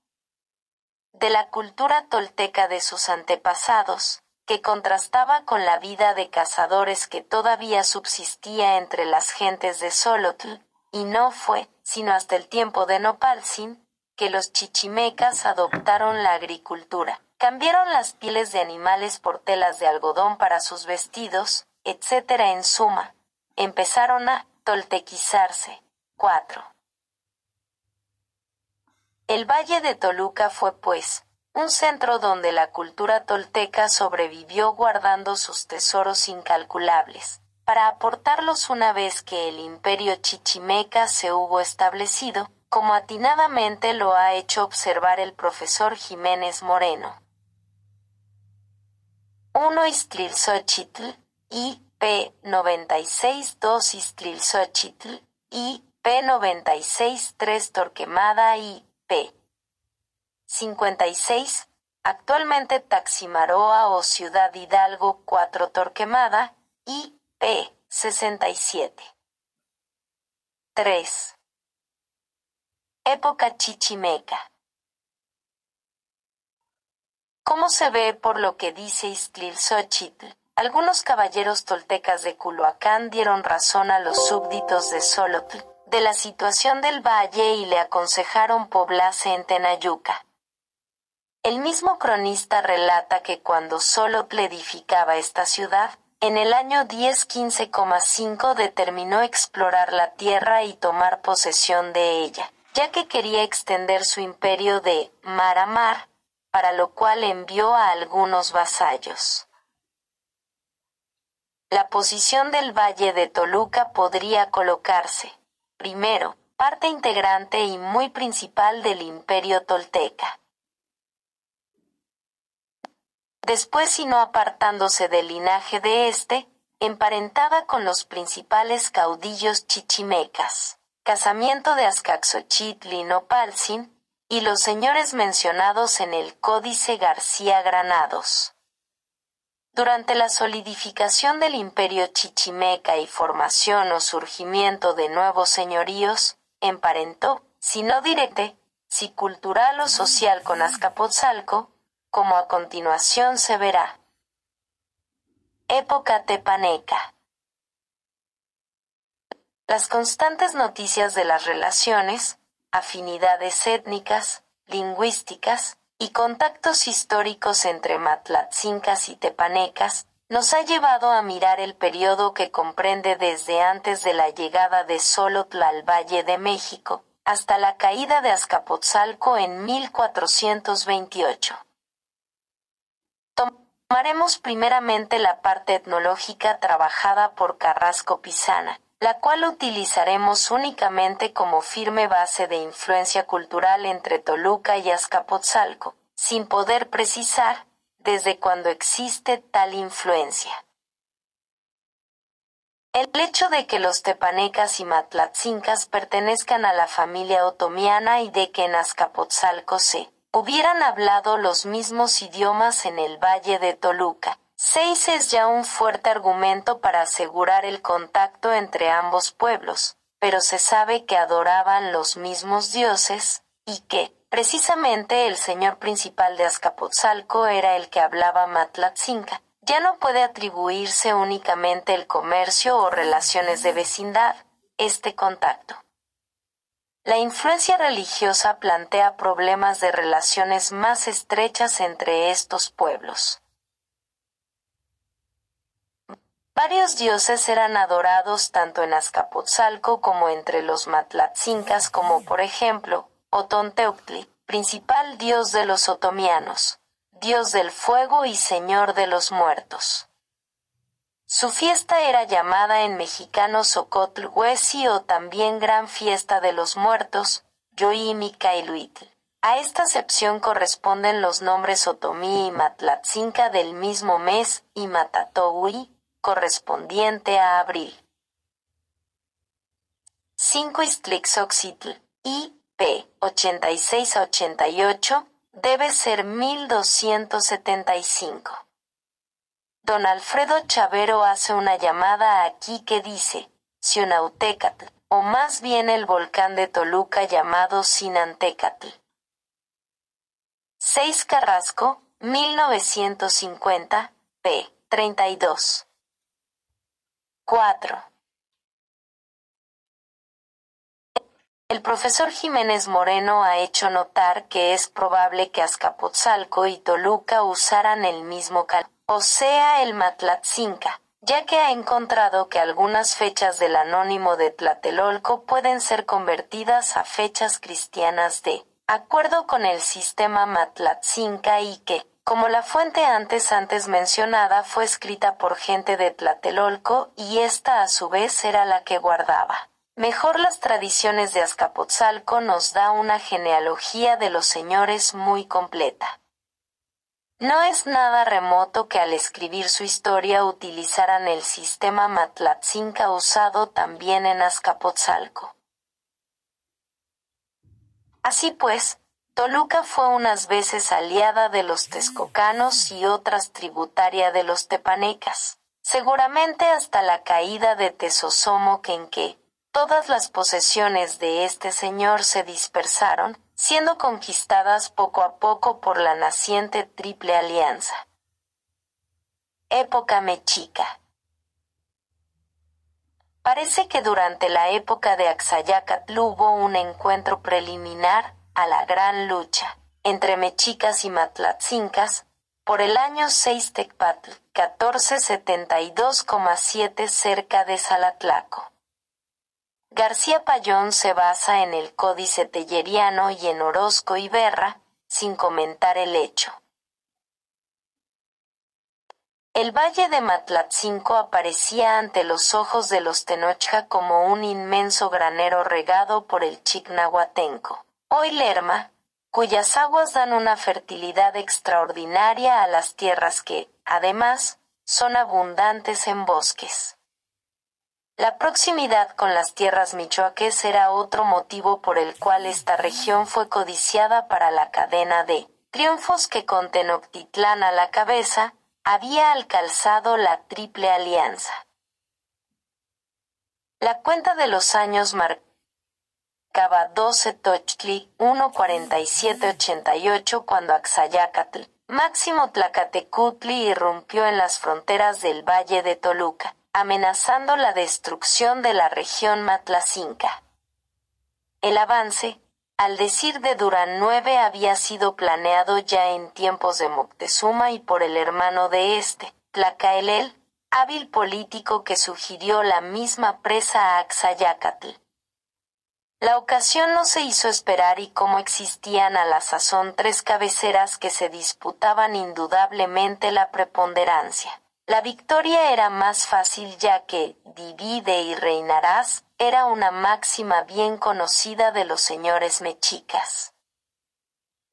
De la cultura tolteca de sus antepasados, que contrastaba con la vida de cazadores que todavía subsistía entre las gentes de Solotl, y no fue, sino hasta el tiempo de Nopalzin, que los chichimecas adoptaron la agricultura, cambiaron las pieles de animales por telas de algodón para sus vestidos, etc. En suma, empezaron a toltequizarse. 4. El valle de Toluca fue, pues, un centro donde la cultura tolteca sobrevivió guardando sus tesoros incalculables, para aportarlos una vez que el imperio chichimeca se hubo establecido, como atinadamente lo ha hecho observar el profesor Jiménez Moreno. 1 Istlilxochitl y P 96 2 Istlilxochitl y P 96 3 Torquemada y P 56, actualmente Taximaroa o Ciudad Hidalgo 4 Torquemada y P 67. 3. Época chichimeca. Como se ve por lo que dice Iztlilxochitl, algunos caballeros toltecas de Culhuacán dieron razón a los súbditos de Solotl de la situación del valle y le aconsejaron poblarse en Tenayuca. El mismo cronista relata que cuando Solotl edificaba esta ciudad, en el año 1015,5 determinó explorar la tierra y tomar posesión de ella, ya que quería extender su imperio de mar a mar, para lo cual envió a algunos vasallos. La posición del Valle de Toluca podría colocarse, primero, parte integrante y muy principal del imperio tolteca. Después, y no apartándose del linaje de éste, emparentada con los principales caudillos chichimecas, casamiento de Azcaxochitl y Nopalsin, y los señores mencionados en el Códice García Granados. Durante la solidificación del imperio chichimeca y formación o surgimiento de nuevos señoríos, emparentó, si no directe, si cultural o social con Azcapotzalco, como a continuación se verá. Época tepaneca. Las constantes noticias de las relaciones, afinidades étnicas, lingüísticas, y contactos históricos entre matlatzincas y tepanecas, nos ha llevado a mirar el periodo que comprende desde antes de la llegada de Solotl al Valle de México, hasta la caída de Azcapotzalco en 1428. Tomaremos primeramente la parte etnológica trabajada por Carrasco Pisana, la cual utilizaremos únicamente como firme base de influencia cultural entre Toluca y Azcapotzalco, sin poder precisar desde cuándo existe tal influencia. El hecho de que los tepanecas y matlatzincas pertenezcan a la familia otomiana y de que en Azcapotzalco se hubieran hablado los mismos idiomas en el valle de Toluca, Seis es ya un fuerte argumento para asegurar el contacto entre ambos pueblos, pero se sabe que adoraban los mismos dioses, y que, precisamente el señor principal de Azcapotzalco era el que hablaba Matlatzinca. Ya no puede atribuirse únicamente el comercio o relaciones de vecindad, este contacto. La influencia religiosa plantea problemas de relaciones más estrechas entre estos pueblos. Varios dioses eran adorados tanto en Azcapotzalco como entre los matlatzincas como por ejemplo, Otonteuctli, principal dios de los otomianos, dios del fuego y señor de los muertos. Su fiesta era llamada en mexicano Socotl Huesi o también Gran Fiesta de los Muertos, Yoimicailuitl. A esta acepción corresponden los nombres otomí y matlatzinca del mismo mes y matatoui, correspondiente a abril. 5 Istlixoxitl, IP 86 a 88, debe ser 1275. Don Alfredo Chavero hace una llamada aquí que dice, Sionautécatl, o más bien el volcán de Toluca llamado Sinantecatl. 6 Carrasco, 1950, p. 32. 4. El profesor Jiménez Moreno ha hecho notar que es probable que Azcapotzalco y Toluca usaran el mismo cal, o sea, el Matlatzinca, ya que ha encontrado que algunas fechas del anónimo de Tlatelolco pueden ser convertidas a fechas cristianas de acuerdo con el sistema Matlatzinca y que, como la fuente antes antes mencionada fue escrita por gente de Tlatelolco y esta a su vez era la que guardaba. Mejor las tradiciones de Azcapotzalco nos da una genealogía de los señores muy completa. No es nada remoto que al escribir su historia utilizaran el sistema Matlatzinca usado también en Azcapotzalco. Así pues, Toluca fue unas veces aliada de los texcocanos y otras tributaria de los tepanecas, seguramente hasta la caída de Tesosomoc en que todas las posesiones de este señor se dispersaron, siendo conquistadas poco a poco por la naciente Triple Alianza. Época mexica. Parece que durante la época de Axayacatl hubo un encuentro preliminar a la gran lucha entre mexicas y matlatzincas por el año 6 Tecpatl, 1472,7 cerca de Salatlaco. García Payón se basa en el Códice Telleriano y en Orozco y Berra, sin comentar el hecho. El valle de Matlatzinco aparecía ante los ojos de los Tenochca como un inmenso granero regado por el Chignahuatenco. Hoy Lerma, cuyas aguas dan una fertilidad extraordinaria a las tierras que, además, son abundantes en bosques. La proximidad con las tierras michoaques era otro motivo por el cual esta región fue codiciada para la cadena de triunfos que con Tenochtitlán a la cabeza había alcanzado la Triple Alianza. La cuenta de los años marcaba 12 Tochtli 14788 cuando Axayacatl, Máximo Tlacatecutli irrumpió en las fronteras del Valle de Toluca amenazando la destrucción de la región matlacinca. El avance, al decir de Durán IX, había sido planeado ya en tiempos de Moctezuma y por el hermano de este, Tlacaelel, hábil político que sugirió la misma presa a Axayacatl. La ocasión no se hizo esperar y como existían a la sazón tres cabeceras que se disputaban indudablemente la preponderancia. La victoria era más fácil ya que divide y reinarás era una máxima bien conocida de los señores mexicas.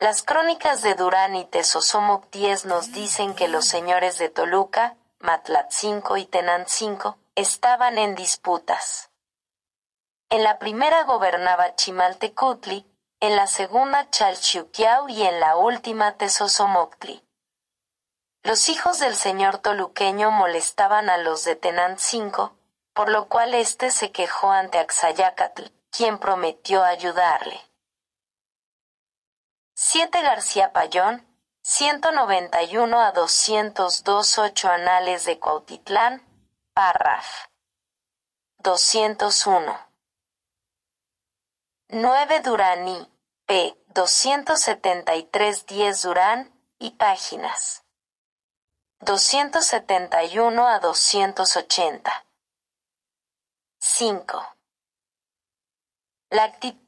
Las crónicas de Durán y Tesosomocties nos dicen que los señores de Toluca, Matlatzinco y Tenancinco estaban en disputas. En la primera gobernaba Chimaltecutli, en la segunda Chalchiuquiau y en la última Tesosomoctli. Los hijos del señor toluqueño molestaban a los de Tenancingo, por lo cual éste se quejó ante Axayacatl, quien prometió ayudarle. 7 García Payón, 191 a 202 8 Anales de Cuautitlán, párraf. 201. 9 Duraní, p. 273 10 Durán y páginas. 271 a 280. 5. La actitud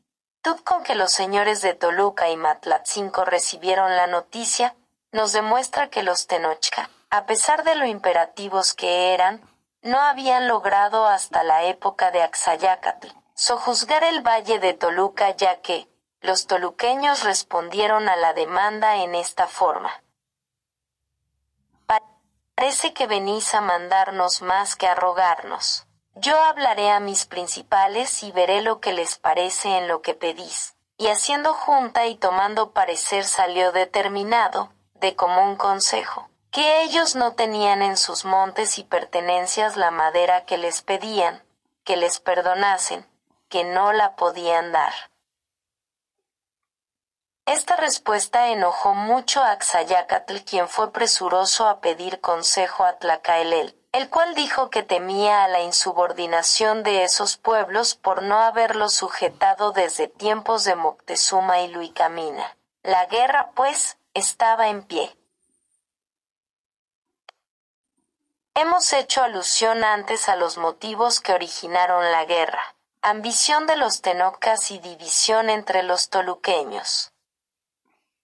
con que los señores de Toluca y Matlatzinco recibieron la noticia nos demuestra que los Tenochca, a pesar de lo imperativos que eran, no habían logrado hasta la época de Axayacatl sojuzgar el valle de Toluca ya que los toluqueños respondieron a la demanda en esta forma. Parece que venís a mandarnos más que a rogarnos. Yo hablaré a mis principales y veré lo que les parece en lo que pedís. Y haciendo junta y tomando parecer salió determinado, de común consejo, que ellos no tenían en sus montes y pertenencias la madera que les pedían, que les perdonasen, que no la podían dar. Esta respuesta enojó mucho a Axayacatl, quien fue presuroso a pedir consejo a Tlacaelel, el cual dijo que temía a la insubordinación de esos pueblos por no haberlos sujetado desde tiempos de Moctezuma y Luicamina. La guerra, pues, estaba en pie. Hemos hecho alusión antes a los motivos que originaron la guerra, ambición de los tenocas y división entre los toluqueños.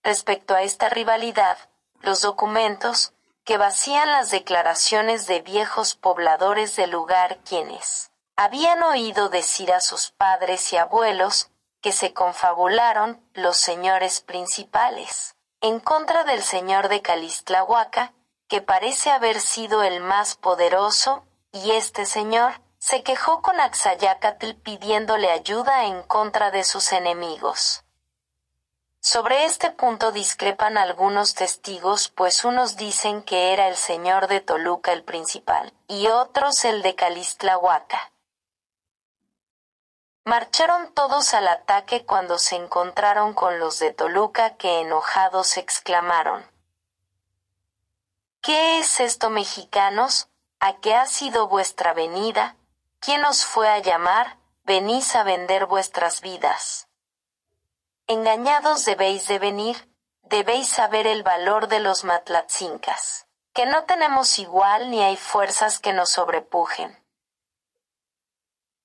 Respecto a esta rivalidad, los documentos, que vacían las declaraciones de viejos pobladores del lugar quienes habían oído decir a sus padres y abuelos que se confabularon los señores principales en contra del señor de Calistlahuaca, que parece haber sido el más poderoso, y este señor se quejó con Axayacatl pidiéndole ayuda en contra de sus enemigos. Sobre este punto discrepan algunos testigos, pues unos dicen que era el señor de Toluca el principal, y otros el de Calistlahuaca. Marcharon todos al ataque cuando se encontraron con los de Toluca que enojados exclamaron ¿Qué es esto mexicanos? ¿A qué ha sido vuestra venida? ¿Quién os fue a llamar? Venís a vender vuestras vidas. Engañados debéis de venir, debéis saber el valor de los matlatzincas, que no tenemos igual ni hay fuerzas que nos sobrepujen.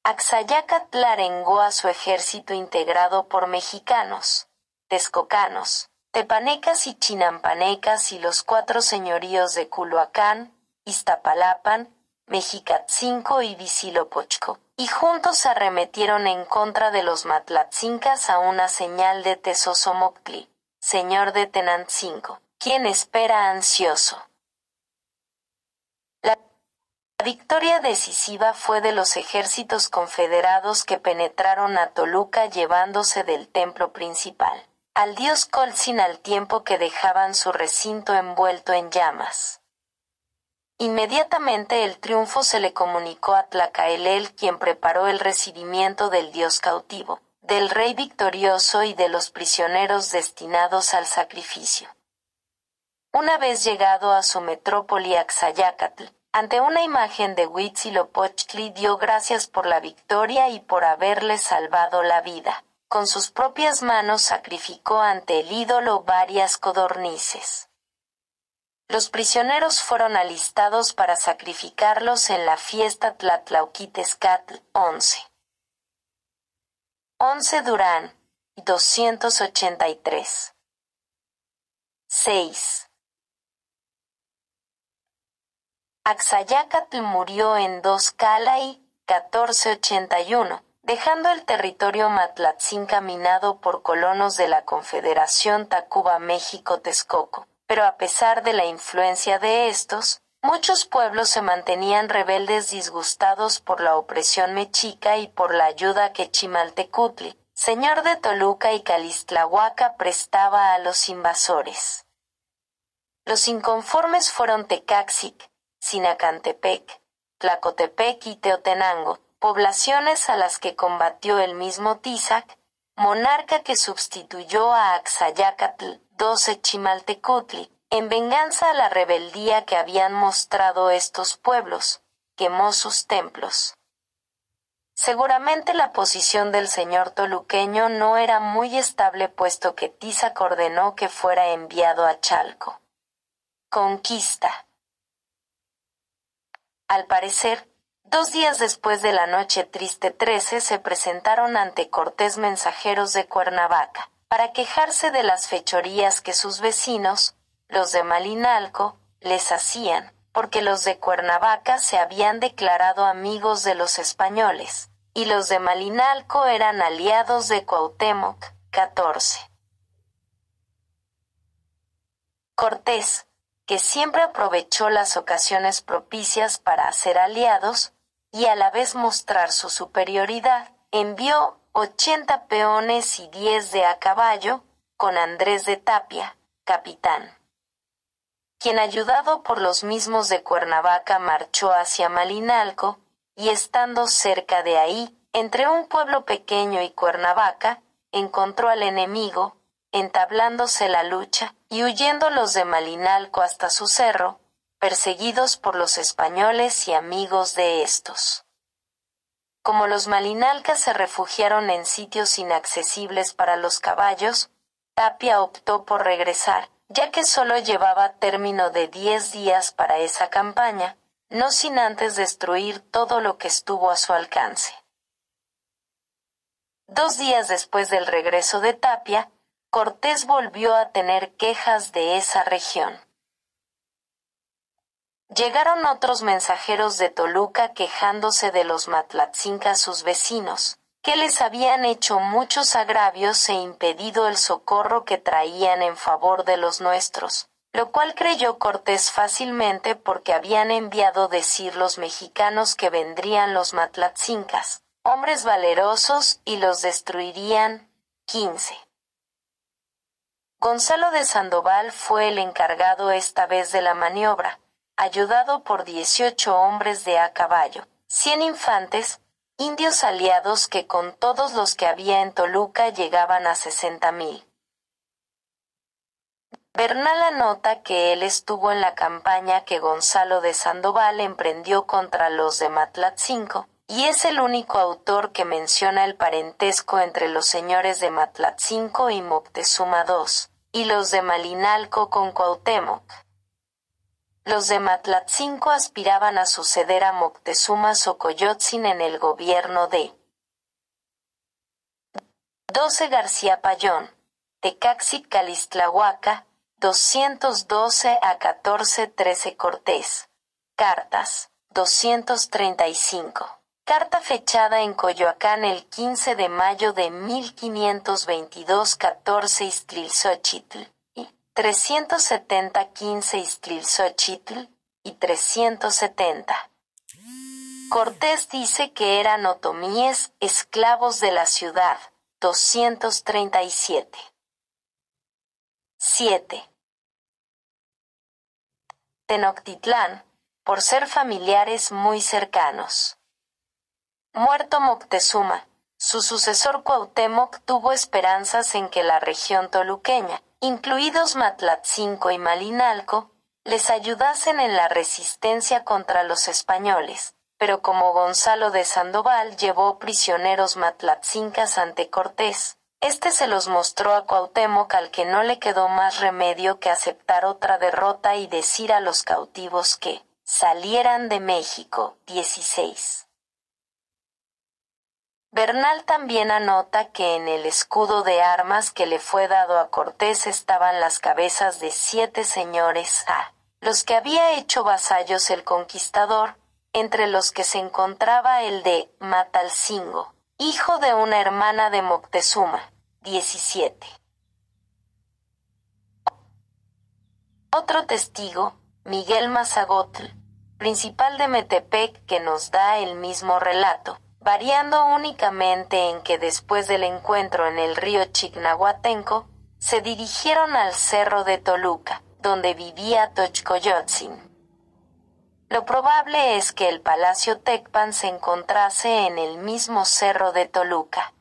Axayacatl arengó a su ejército integrado por mexicanos, texcocanos, tepanecas y chinampanecas y los cuatro señoríos de Culhuacán, Iztapalapan, Mexicatzinco y Visilopochco, y juntos arremetieron en contra de los matlatzincas a una señal de Tesosomoctli, señor de Tenancinco, quien espera ansioso. La victoria decisiva fue de los ejércitos confederados que penetraron a Toluca llevándose del templo principal al dios Colzin al tiempo que dejaban su recinto envuelto en llamas. Inmediatamente el triunfo se le comunicó a Tlacaelel, quien preparó el recibimiento del dios cautivo, del rey victorioso y de los prisioneros destinados al sacrificio. Una vez llegado a su metrópoli Axayacatl, ante una imagen de Huitzilopochtli dio gracias por la victoria y por haberle salvado la vida. Con sus propias manos sacrificó ante el ídolo varias codornices. Los prisioneros fueron alistados para sacrificarlos en la fiesta Tlatlauquitescatl 11. 11 Durán, 283. 6. Axayacatl murió en dos Calai, 1481, dejando el territorio Matlatzin caminado por colonos de la Confederación Tacuba México-Texcoco pero a pesar de la influencia de estos, muchos pueblos se mantenían rebeldes disgustados por la opresión mexica y por la ayuda que Chimaltecutli, señor de Toluca y Calistlahuaca, prestaba a los invasores. Los inconformes fueron Tecaxic, Sinacantepec, Tlacotepec y Teotenango, poblaciones a las que combatió el mismo Tizac, monarca que sustituyó a Axayacatl 12 Chimaltecutli, en venganza a la rebeldía que habían mostrado estos pueblos, quemó sus templos. Seguramente la posición del señor toluqueño no era muy estable puesto que Tizac ordenó que fuera enviado a Chalco. Conquista. Al parecer, dos días después de la noche triste 13 se presentaron ante Cortés mensajeros de Cuernavaca, para quejarse de las fechorías que sus vecinos, los de Malinalco, les hacían, porque los de Cuernavaca se habían declarado amigos de los españoles, y los de Malinalco eran aliados de Cuauhtémoc. 14. Cortés, que siempre aprovechó las ocasiones propicias para hacer aliados, y a la vez mostrar su superioridad, envió ochenta peones y diez de a caballo, con Andrés de Tapia, capitán, quien ayudado por los mismos de Cuernavaca marchó hacia Malinalco, y estando cerca de ahí, entre un pueblo pequeño y Cuernavaca, encontró al enemigo, entablándose la lucha, y huyendo los de Malinalco hasta su cerro, perseguidos por los españoles y amigos de estos. Como los malinalcas se refugiaron en sitios inaccesibles para los caballos, Tapia optó por regresar, ya que solo llevaba término de diez días para esa campaña, no sin antes destruir todo lo que estuvo a su alcance. Dos días después del regreso de Tapia, Cortés volvió a tener quejas de esa región. Llegaron otros mensajeros de Toluca quejándose de los matlatzincas sus vecinos, que les habían hecho muchos agravios e impedido el socorro que traían en favor de los nuestros, lo cual creyó Cortés fácilmente porque habían enviado decir los mexicanos que vendrían los matlatzincas, hombres valerosos, y los destruirían. 15. Gonzalo de Sandoval fue el encargado esta vez de la maniobra, ayudado por dieciocho hombres de a caballo, cien infantes, indios aliados que con todos los que había en Toluca llegaban a sesenta mil. Bernal anota que él estuvo en la campaña que Gonzalo de Sandoval emprendió contra los de Matlatzinco, y es el único autor que menciona el parentesco entre los señores de Matlatzinco y Moctezuma II, y los de Malinalco con Cuauhtémoc. Los de Matlatzinco aspiraban a suceder a Moctezuma Xocoyotzin en el gobierno de 12 García Payón, Tecaxi Calistlahuaca, 212 a 1413 Cortés. Cartas, 235. Carta fechada en Coyoacán el 15 de mayo de 1522 14 Iztlilxochitl y 370 15 Iztlilxochitl y 370. Cortés dice que eran otomíes, esclavos de la ciudad, 237. 7. Tenochtitlán, por ser familiares muy cercanos. Muerto Moctezuma, su sucesor Cuauhtémoc tuvo esperanzas en que la región toluqueña, incluidos Matlatzinco y Malinalco, les ayudasen en la resistencia contra los españoles, pero como Gonzalo de Sandoval llevó prisioneros matlatzincas ante Cortés, este se los mostró a Cuauhtémoc al que no le quedó más remedio que aceptar otra derrota y decir a los cautivos que salieran de México. 16. Bernal también anota que en el escudo de armas que le fue dado a Cortés estaban las cabezas de siete señores a los que había hecho vasallos el conquistador, entre los que se encontraba el de Matalcingo, hijo de una hermana de Moctezuma. 17. Otro testigo, Miguel Mazagotl, principal de Metepec, que nos da el mismo relato, variando únicamente en que después del encuentro en el río Chignahuatenco, se dirigieron al cerro de Toluca, donde vivía Tochcoyotzin. Lo probable es que el palacio Tecpan se encontrase en el mismo cerro de Toluca.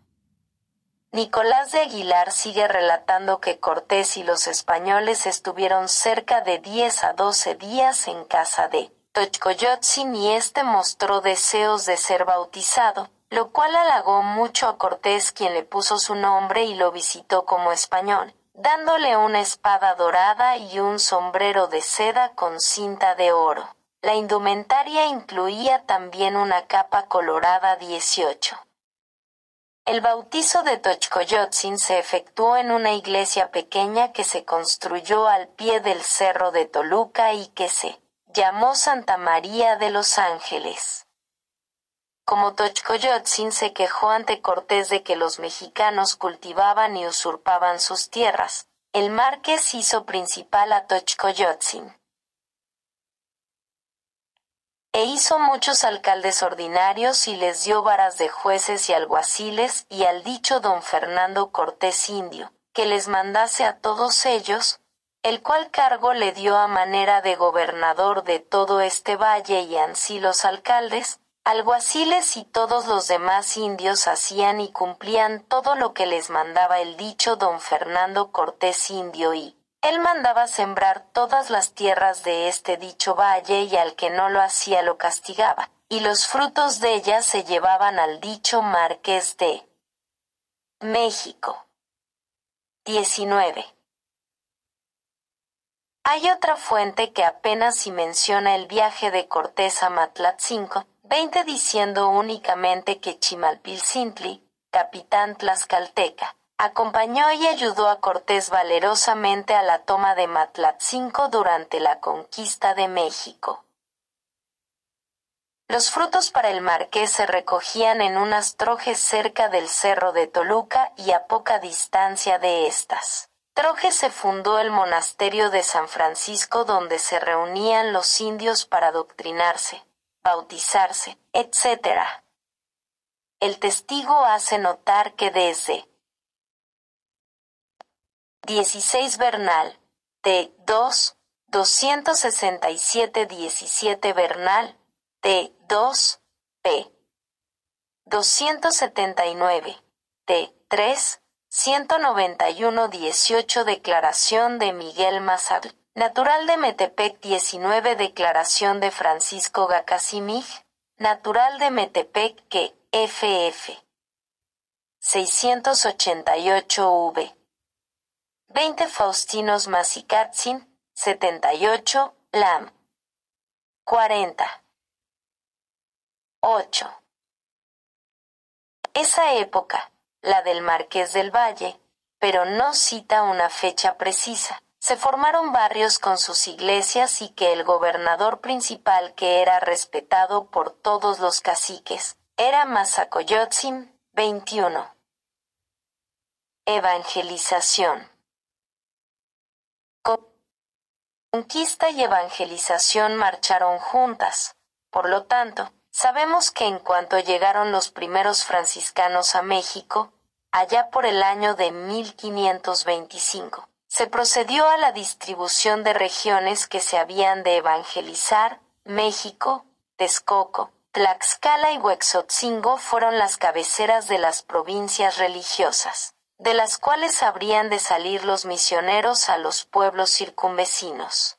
Nicolás de Aguilar sigue relatando que Cortés y los españoles estuvieron cerca de 10 a 12 días en casa de Tochcoyotzin y este mostró deseos de ser bautizado, lo cual halagó mucho a Cortés quien le puso su nombre y lo visitó como español, dándole una espada dorada y un sombrero de seda con cinta de oro. La indumentaria incluía también una capa colorada 18. El bautizo de Tochcoyotzin se efectuó en una iglesia pequeña que se construyó al pie del cerro de Toluca y que se llamó Santa María de los Ángeles. Como Tochcoyotzin se quejó ante Cortés de que los mexicanos cultivaban y usurpaban sus tierras, el marqués hizo principal a Tochcoyotzin e hizo muchos alcaldes ordinarios y les dio varas de jueces y alguaciles y al dicho don Fernando Cortés Indio, que les mandase a todos ellos, el cual cargo le dio a manera de gobernador de todo este valle y ansí los alcaldes, alguaciles y todos los demás indios hacían y cumplían todo lo que les mandaba el dicho don Fernando Cortés Indio y, él mandaba sembrar todas las tierras de este dicho valle y al que no lo hacía lo castigaba, y los frutos de ellas se llevaban al dicho marqués de México. 19. Hay otra fuente que apenas si menciona el viaje de Cortés a Matlatzinco, 20 diciendo únicamente que Chimalpilcintli, capitán tlaxcalteca, acompañó y ayudó a Cortés valerosamente a la toma de Matlatzinco durante la conquista de México. Los frutos para el marqués se recogían en unas trojes cerca del cerro de Toluca y a poca distancia de estas. Trojes se fundó el monasterio de San Francisco donde se reunían los indios para adoctrinarse, bautizarse, etc. El testigo hace notar que desde 16 Bernal, T. 2, 267 17 Bernal, T. 2, p. 279. T. 3. 191 18 Declaración de Miguel Mazal. Natural de Metepec 19 Declaración de Francisco Gacasimig. Natural de Metepec que, FF. 688 V. 20 Faustinos Masikatzin, 78, LAM. 40. 8. Esa época, la del Marqués del Valle, pero no cita una fecha precisa. Se formaron barrios con sus iglesias y que el gobernador principal que era respetado por todos los caciques era Mazacoyotzin 21. Evangelización. Conquista y evangelización marcharon juntas. Por lo tanto, sabemos que en cuanto llegaron los primeros franciscanos a México, allá por el año de 1525, se procedió a la distribución de regiones que se habían de evangelizar, México, Texcoco, Tlaxcala y Huexotzingo fueron las cabeceras de las provincias religiosas de las cuales habrían de salir los misioneros a los pueblos circunvecinos.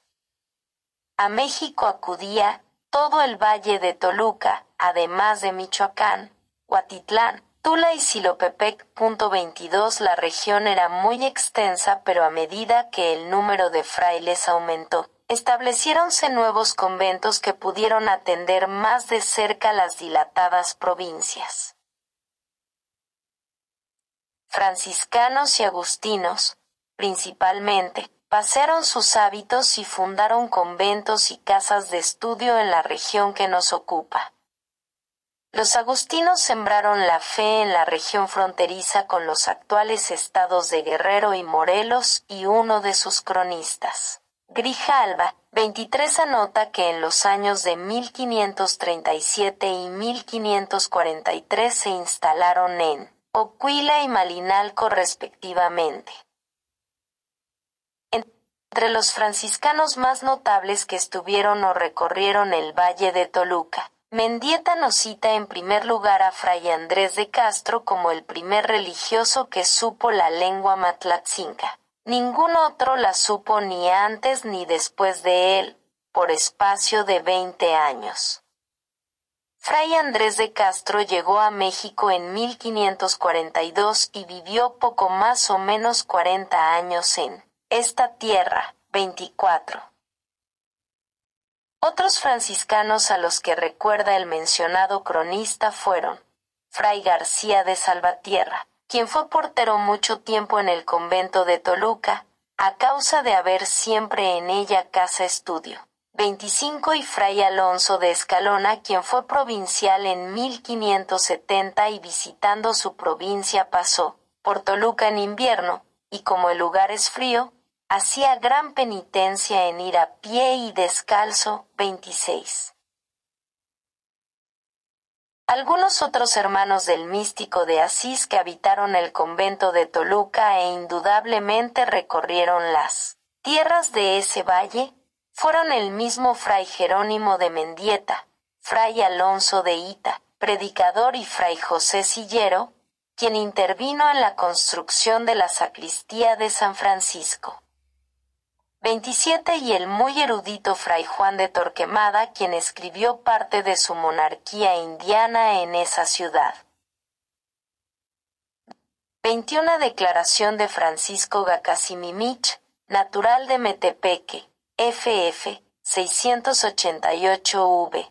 A México acudía todo el valle de Toluca, además de Michoacán, Huatitlán, Tula y Silopepec. 22 La región era muy extensa, pero a medida que el número de frailes aumentó, estableciéronse nuevos conventos que pudieron atender más de cerca las dilatadas provincias franciscanos y agustinos, principalmente, pasearon sus hábitos y fundaron conventos y casas de estudio en la región que nos ocupa. Los agustinos sembraron la fe en la región fronteriza con los actuales estados de Guerrero y Morelos y uno de sus cronistas. Grijalva, 23 anota que en los años de 1537 y 1543 se instalaron en Oquila y Malinalco respectivamente. Entre los franciscanos más notables que estuvieron o recorrieron el valle de Toluca, Mendieta nos cita en primer lugar a Fray Andrés de Castro como el primer religioso que supo la lengua matlatzinca. Ningún otro la supo ni antes ni después de él, por espacio de veinte años. Fray Andrés de Castro llegó a México en 1542 y vivió poco más o menos 40 años en esta tierra, 24. Otros franciscanos a los que recuerda el mencionado cronista fueron Fray García de Salvatierra, quien fue portero mucho tiempo en el convento de Toluca, a causa de haber siempre en ella casa estudio. 25 y Fray Alonso de Escalona, quien fue provincial en 1570 y visitando su provincia pasó por Toluca en invierno, y como el lugar es frío, hacía gran penitencia en ir a pie y descalzo. 26. Algunos otros hermanos del místico de Asís que habitaron el convento de Toluca e indudablemente recorrieron las tierras de ese valle, fueron el mismo fray Jerónimo de Mendieta, fray Alonso de Ita, predicador y fray José Sillero, quien intervino en la construcción de la sacristía de San Francisco. 27 y el muy erudito fray Juan de Torquemada, quien escribió parte de su monarquía indiana en esa ciudad. 21 Declaración de Francisco Gacasimimich, natural de Metepeque, FF 688V.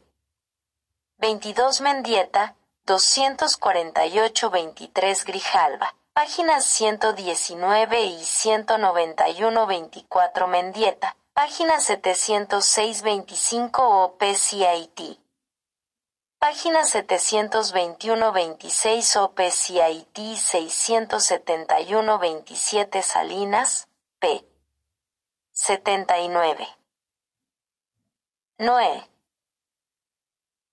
22 Mendieta 248-23 Grijalva. Páginas 119 y 191-24 Mendieta. Página 706-25 OPCIT. Página 721-26 OPCIT 671-27 Salinas, P. 79. Noé.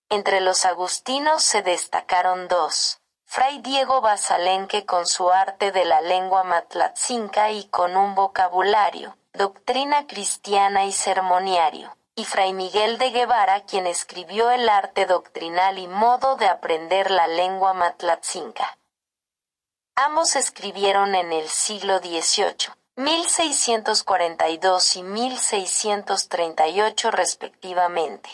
Entre los agustinos se destacaron dos. Fray Diego Basalenque con su arte de la lengua matlatzinca y con un vocabulario, doctrina cristiana y sermoniario, y Fray Miguel de Guevara, quien escribió el arte doctrinal y modo de aprender la lengua matlatzinca. Ambos escribieron en el siglo XVIII, 1642 y 1638 respectivamente.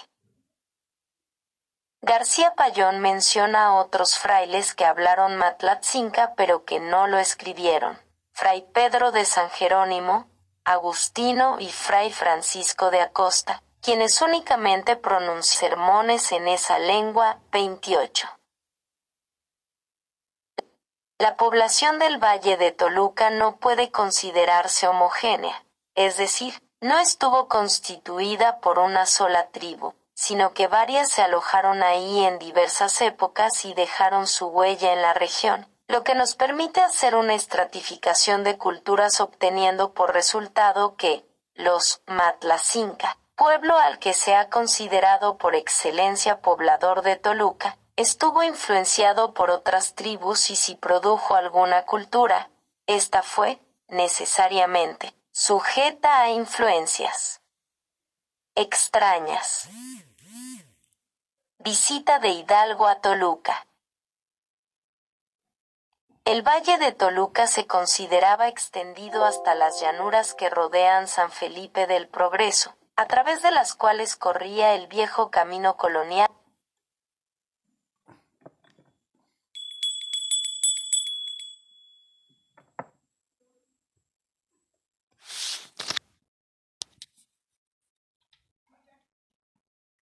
García Payón menciona a otros frailes que hablaron matlatzinca pero que no lo escribieron. Fray Pedro de San Jerónimo, Agustino y Fray Francisco de Acosta, quienes únicamente pronuncian sermones en esa lengua 28. La población del Valle de Toluca no puede considerarse homogénea, es decir, no estuvo constituida por una sola tribu, sino que varias se alojaron ahí en diversas épocas y dejaron su huella en la región, lo que nos permite hacer una estratificación de culturas obteniendo por resultado que los Matlacinca, pueblo al que se ha considerado por excelencia poblador de Toluca, estuvo influenciado por otras tribus y si produjo alguna cultura, esta fue, necesariamente, sujeta a influencias extrañas. Visita de Hidalgo a Toluca. El valle de Toluca se consideraba extendido hasta las llanuras que rodean San Felipe del Progreso, a través de las cuales corría el viejo camino colonial